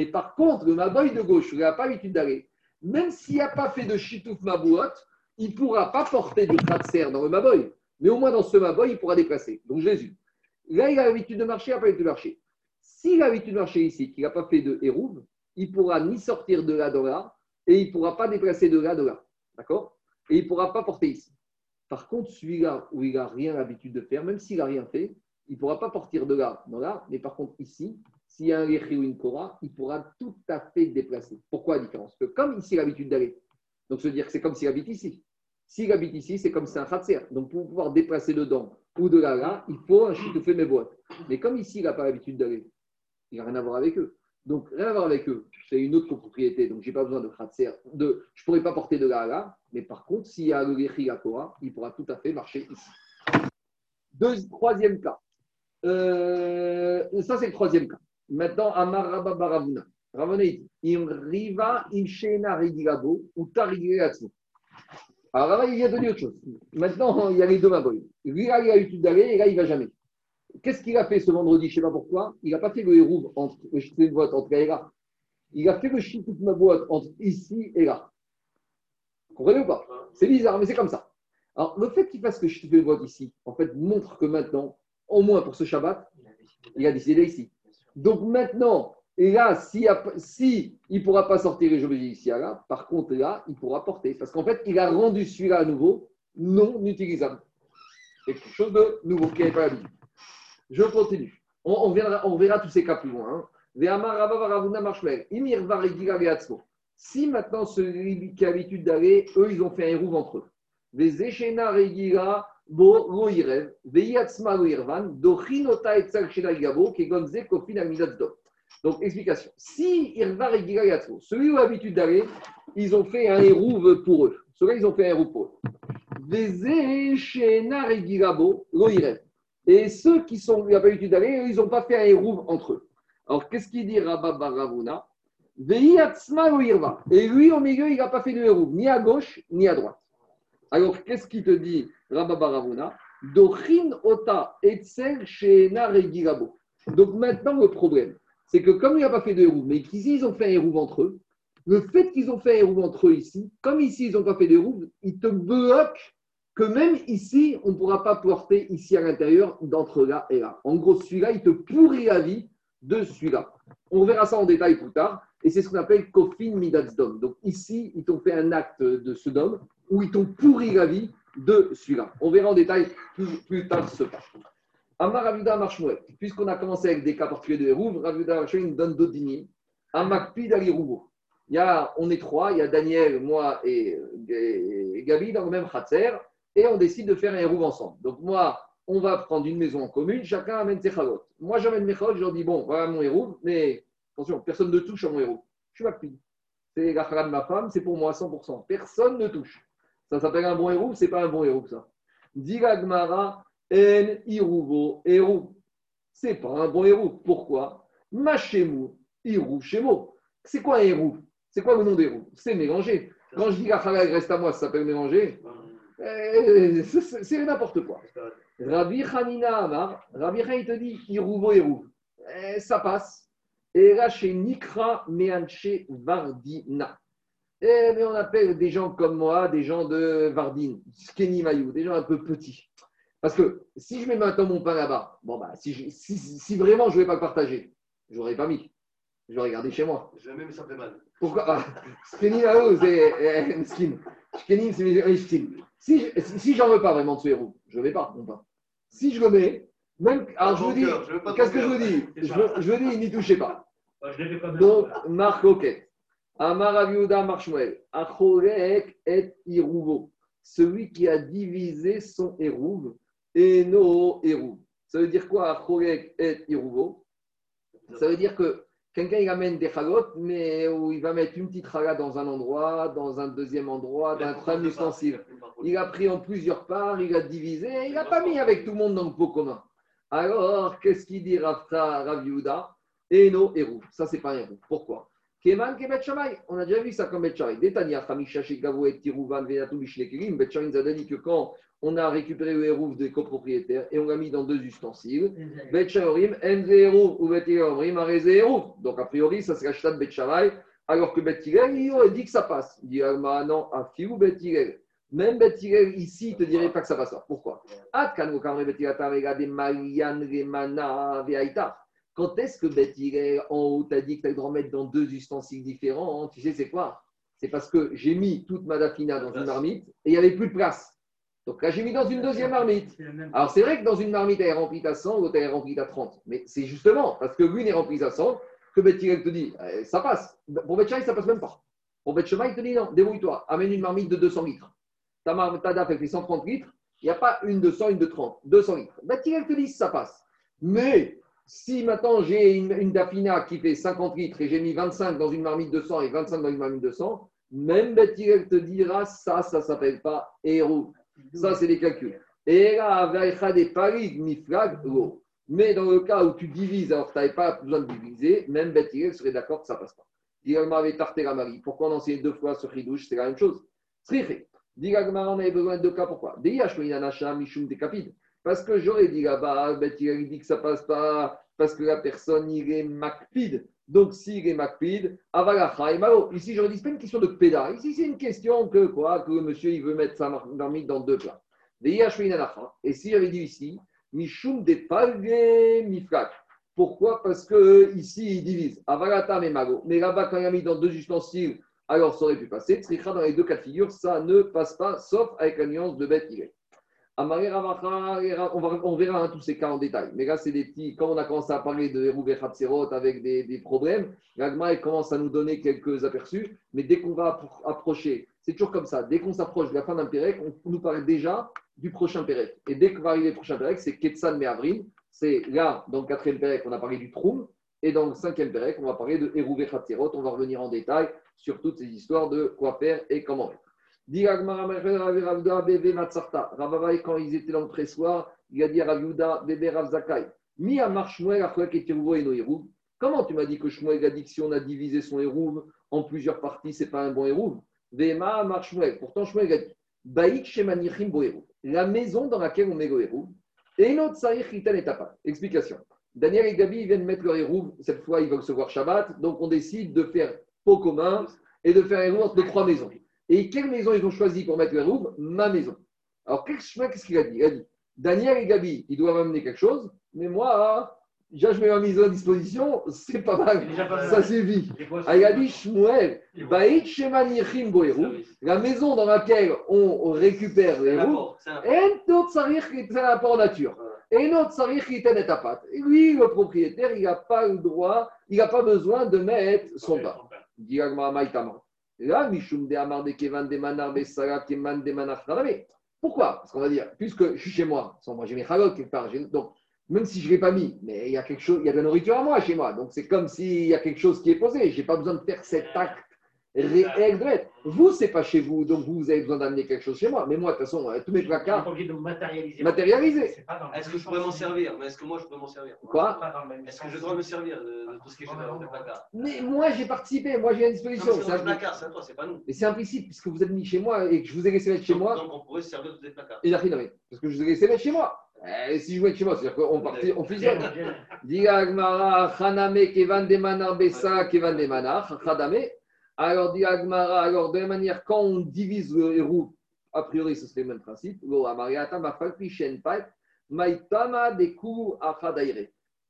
par contre, le maboy de gauche, il n'a pas l'habitude d'aller. Même s'il n'a pas fait de chitouf ma boîte, il ne pourra pas porter du kratzer dans le Maboy, mais au moins dans ce Maboy, il pourra déplacer. Donc Jésus, là, il a l'habitude de marcher, il n'a pas l'habitude de marcher. S'il a l'habitude de marcher ici, qu'il n'a pas fait de Hérouv, il ne pourra ni sortir de là dans là, et il ne pourra pas déplacer de là dans là. D'accord? Et il ne pourra pas porter ici. Par contre, celui-là où il n'a rien l'habitude de faire, même s'il n'a rien fait, il ne pourra pas porter de là dans là, mais par contre ici, s'il y a un Lechi ou une Kora, il pourra tout à fait déplacer. Pourquoi la différence? Parce que comme ici, il a l'habitude d'aller, donc se dire que c'est comme s'il habite ici. S'il habite ici, c'est comme c'est un khatser. Donc pour pouvoir déplacer dedans ou de là là, il faut un chitoufé mes boîtes. Mais comme ici, il n'a pas l'habitude d'aller, il n'a rien à voir avec eux. Donc rien à voir avec eux, c'est une autre propriété. Donc je n'ai pas besoin de khatser. De, je ne pourrais pas porter de là à là, mais par contre, s'il y a le Lechi la Kora, il pourra tout à fait marcher ici. Troisième cas. Euh, ça, c'est le troisième cas. Maintenant, Amar Rabba Baravuna. Im riva im shena rigilabo ou tarigilatsu. Alors là, il a donné autre chose. Maintenant, il y a les deux maboy. Lui, là, il a l'habitude d'aller et là, il ne va jamais. Qu'est-ce qu'il a fait ce vendredi Je ne sais pas pourquoi? Il n'a pas fait le hérouve entre le boîte entre là et là. Il a fait le chitouf ma boîte entre ici et là. Vous comprenez ou pas? C'est bizarre, mais c'est comme ça. Alors, le fait qu'il fasse le chitouf ma boîte ici, en fait, montre que maintenant, au moins pour ce Shabbat, il a décidé ici. Donc maintenant, et là, si, si il ne pourra pas sortir les objets ici, là, par contre, là, il pourra porter. Parce qu'en fait, il a rendu celui-là à nouveau non utilisable. C'est quelque chose de nouveau qui n'est pas l'habitude. Je continue. On, on, verra, on, verra, tous ces cas plus loin. Hein. Si maintenant celui qui a l'habitude d'aller, eux, ils ont fait un rouve entre eux. Les et. Donc, explication. Si Irva Regila Yatso, celui où l'habitude d'aller, ils ont fait un hérouve pour eux. Ceux-là, ils ont fait un hérouve pour eux. Et ceux qui sont l'habitude d'aller, ils n'ont pas fait un hérouve entre eux. Alors, qu'est-ce qu'il dit Rabba Baravuna? Et lui, au milieu, il n'a pas fait de hérouve, ni à gauche, ni à droite. Alors, qu'est-ce qu'il te dit Rabba Baravuna Dochin Ota Regilabo. Donc, maintenant, le problème c'est que comme il n'a pas fait de hérouve, mais qu'ici ils ont fait un hérouve entre eux, le fait qu'ils ont fait un hérouve entre eux ici, comme ici ils n'ont pas fait de hérouve, ils te bloquent que même ici, on ne pourra pas porter ici à l'intérieur d'entre là et là. En gros, celui-là, il te pourrit la vie de celui-là. On verra ça en détail plus tard. Et c'est ce qu'on appelle Kofin Midazdom. Donc ici, ils t'ont fait un acte de Sodome où ils t'ont pourri la vie de celui-là. On verra en détail plus, tard ce pas. Amar Ravuda Marshmouet, puisqu'on a commencé avec des cas particuliers de Hérouv, Ravuda Marshmouet donne d'autres dignités. Amakpid Ali Il on est trois, il y a Daniel, moi et, et Gabi dans le même khatser, et on décide de faire un Hérouv ensemble. Donc moi, on va prendre une maison en commune, chacun amène ses chalot. Moi, j'amène mes chalot, je leur dis, bon, voilà mon Hérouv, mais attention, personne ne touche à mon Hérouv. Je suis Makpid. C'est la de ma femme, c'est pour moi 100%. Personne ne touche. Ça s'appelle un bon Hérouv, c'est pas un bon Hérouv, ça? Diga Gmara, en Irouvo Hérou. C'est pas un bon Hérou. Pourquoi? Machemu Irou Shemo. C'est quoi un Hérou C'est quoi le nom d'Hérou C'est mélangé. Quand je dis la reste à moi, ça s'appelle mélanger. Eh, c'est n'importe quoi. Rabbi Hanina Amar, Rabbi Hanina te dit Irouvo Hérou. Eh, ça passe. Et là, chez Nikra Meanche Vardina. Eh, mais on appelle des gens comme moi, des gens de Vardine, Skeni Mayou, des gens un peu petits. Parce que si je mets maintenant mon pain là-bas, bon bah, si, si, vraiment je ne vais pas le partager, je n'aurais pas mis. Je l'aurais gardé chez moi. Je vais même ça fait mal. Pourquoi? Ah, Skinny là-haut, c'est skin. Skinny, c'est skin. Si, si j'en veux pas vraiment de ce héros, je ne vais pas mon pain. Si je le mets, même. Alors je vous dis, qu'est-ce que je vous dis? Je, je vous dis, n'y touchez pas. Donc, Marc Oquet. Amar Aviuda Marshmuel. Acholek et Irouvo. Celui qui a divisé son hérouve et no Eru. Ça veut dire quoi, et Iruvo? Ça veut dire que quelqu'un il amène des chalotes, mais où il va mettre une petite chala dans un endroit, dans un deuxième endroit, dans un ustensile. Il a pris en plusieurs parts, il a divisé, il n'a pas mis avec tout le monde dans le pot commun. Alors, qu'est-ce qu'il dit Rafta Raviuda Eno Eru. Ça, c'est pas un Eru. Pourquoi? Keman Kebet Shamay. On a déjà vu ça comme Bet Shamay. Détania, Khamisha Shekavu et Tiruvan Venatu Bishnekirim. Bet Shamay nous a dit que quand on a récupéré le hérouf des copropriétaires et on l'a mis dans deux ustensiles. Bet Shaorim, Enze hérouf ou Bet Yaorim, Areze hérouf. Donc, a priori, ça serait Shtad Bet Sharai, alors que Bet il aurait dit que ça passe. Il dit, ah non, Afiou Bet Même Bet ici, il ne te dirait pas que ça passe pas. Pourquoi? Ad kan kamre Bet de Marian Remana Veaita. Quand est-ce que Bet Hillel, en haut, t'a dit que tu as le droit de mettre dans deux ustensiles différents Tu sais, c'est quoi? C'est parce que j'ai mis toute ma dafina dans une marmite et il n'y avait plus de place. Donc là, j'ai mis dans une deuxième marmite. Alors, c'est vrai que dans une marmite, elle est remplie à 100, l'autre, elle est remplie à 30. Mais c'est justement parce que l'une est remplie à 100 que Bet Hillel te dit, eh, ça passe. Pour Bet Shammai, ça passe même pas. Pour Bet Shammai, il te dit, non, débrouille-toi, amène une marmite de 200 litres. Ta, mar- ta DAF, elle fait 130 litres. Il n'y a pas une de 100, une de 30. 200 litres. Bet Hillel te dit, ça passe. Mais si maintenant j'ai une, une Dafina qui fait 50 litres et j'ai mis 25 dans une marmite de 100 et 25 dans une marmite de 100, même Bet Hillel te dira, ça, ça ne s'appelle pas héros. Ça, c'est des calculs. Et là, des paris, miflag. Mais dans le cas où tu divises alors que tu n'avais pas besoin de diviser, même Beth Hillel serait d'accord que ça passe pas. Diragma avait tarté la Marie. Pourquoi on enseigne deux fois sur Ridouche C'est la même chose. Diragma, on avait besoin de deux cas. Pourquoi? Mishum, Dekapid. Parce que j'aurais dit là-bas, Beth Hillel dit que ça passe pas parce que la personne, il est. Donc, s'il est Macpid, Avalacha et Malo. Ici, j'aurais dit, c'est pas une question de pédale. Ici, c'est une question que quoi Que le monsieur, il veut mettre sa marmite dans deux plats. Et si j'avais dit ici, Mishum de Palge Mifrak. Pourquoi? Parce que ici, il divise Avalata et Mago. Mais là-bas, quand il a mis dans deux ustensiles, alors ça aurait pu passer. Tricha, dans les deux cas de figure, ça ne passe pas, sauf avec la nuance de bête Hillel. On, verra hein, tous ces cas en détail. Mais là, c'est des petits. Quand on a commencé à parler de Hérouvé avec des, problèmes, l'Agma commence à nous donner quelques aperçus. Mais dès qu'on va appro- approcher, c'est toujours comme ça. Dès qu'on s'approche de la fin d'un Pérec, on nous parle déjà du prochain Pérec. Et dès qu'on va arriver au prochain Pérec, c'est Ketsan Meavrim. C'est là, dans le quatrième Pérec, on a parlé du Troum. Et dans le cinquième Pérec, on va parler de Hérouvé. On va revenir en détail sur toutes ces histoires de quoi faire et comment faire. Ravavaï, quand ils étaient dans le pressoir, il a dit à Rav Bébé Rav Zakai. Mi Amar Shmuel, Achouek et et Noérouv. Comment tu m'as dit que Shmuel a dit que si on a divisé son Hérouv en plusieurs parties, c'est pas un bon Hérouv? Vema Amar Shmuel. Pourtant, Shmuel a dit Baïk Shemanichim Bo Hérouv. La maison dans laquelle on met le Hérouv. Et notre Sarich Ritan et Tapa. Explication. Daniel et Gabi viennent mettre leur Hérouv. Cette fois, ils veulent se voir Shabbat. Donc, on décide de faire pot commun et de faire Hérouv entre trois maisons. Et quelle maison ils ont choisi pour mettre le Hérouv Ma maison. Alors, quel chemin, qu'est-ce qu'il a dit Il a dit Daniel et Gabi, ils doivent m'amener quelque chose, mais moi, déjà, je mets ma maison à disposition, c'est pas mal, ça suffit. Ah, il a dit Shmuel, la maison dans laquelle on récupère le Hérouv, et notre sarir qui est un apport nature. Et notre sarir qui est un étapat. Et lui, le propriétaire, il n'a pas le droit, il n'a pas besoin de mettre son pain. Là, Mishum de Amar de Kevan de Manar Besara Keman de Manar. Pourquoi? Parce qu'on va dire, puisque je suis chez moi, sans moi j'ai mes halot quelque part, donc même si je ne l'ai pas mis, mais il y a quelque chose, il y a de la nourriture à moi chez moi, donc c'est comme s'il y a quelque chose qui est posé. Je n'ai pas besoin de faire cet acte. Vous, c'est pas chez vous, donc vous, avez besoin d'amener quelque chose chez moi. Mais moi, de toute façon, euh, tous mes placards matérialiser. le Est-ce que je pourrais m'en servir? Mais est-ce que moi je peux m'en servir? Quoi? Est-ce que je dois me servir de, de tout ce qui est chez dans le placard? Mais moi, j'ai participé, moi, j'ai à disposition. c'est un- placard, c'est à toi, c'est pas nous. Mais c'est un principe, puisque vous êtes mis chez moi et que je vous ai laissé mettre chez moi. Donc on pourrait se servir de tes placards. Il a rien nommé. Parce que je vous ai laissé mettre chez moi. Eh, si je vous mets chez moi, c'est-à-dire qu'on partit, on fusionne. [LAUGHS] Dit Agmara, Haname, Kevan de Manar, Bessa, Kevan de Manar, Hadame. Alors, dit Agmara, alors de la manière, quand on divise le héros, a priori, ce serait le même principe.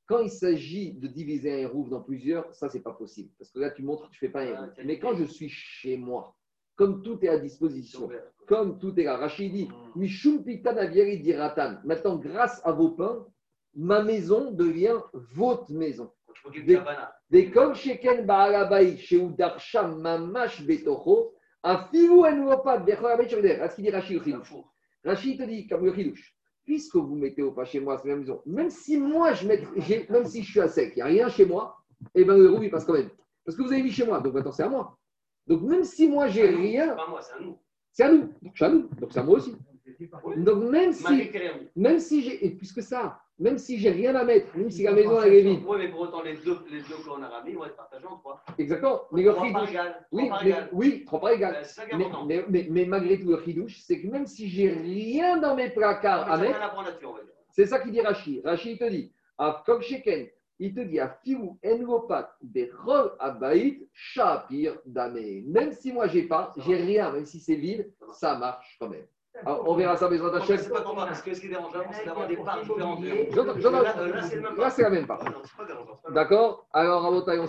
Quand il s'agit de diviser un héros dans plusieurs, ça, c'est pas possible. Parce que là, tu montres que tu fais pas un héros. Mais quand je suis chez moi, comme tout est à disposition, comme tout est là. Rachid dit, Diratan. Maintenant, grâce à vos pains, ma maison devient votre maison. Des- comme Sheken Baalabaï, chez Udarsham Mamash Betocho, a filou Enuopat, Bechorabet Shogder. À ce qu'il dit Rachid four. Rachid te dit, comme le Chilouche, puisque vous mettez au pas chez moi, c'est la même maison, même si moi, je mets, même si je suis à sec, il n'y a rien chez moi, et bien le héros, il passe quand même. Parce que vous avez mis chez moi, donc maintenant c'est à moi. Donc même si moi, j'ai C'est rien, pas moi, c'est à nous. c'est à nous. Donc c'est à nous. Donc c'est à moi aussi. Donc même si, même si j'ai, et puisque ça, même si j'ai rien à mettre, même si la maison elle est vide, Oui, mais pour autant, les deux, les deux qu'on a ramenés vont être partagés en trois. exactement. Mais le chidouche, oui, mais- oui, trois par égal. Qui est Mais, malgré tout, le chidouche, c'est que même si j'ai rien dans mes placards à mettre, on va c'est ça qu'il dit Rachid. Rachid te dit, à Koksheken, il te dit Afiou enlopat berol abaït shapir damé. Même si moi j'ai pas, j'ai rien, même si c'est vide, ça marche quand même. Alors, on verra ça, mais C'est pas combat, parce que ce qui est dérangeant, c'est d'avoir des parts différentes. Là, c'est la même part. Ah. D'accord Alors, à votre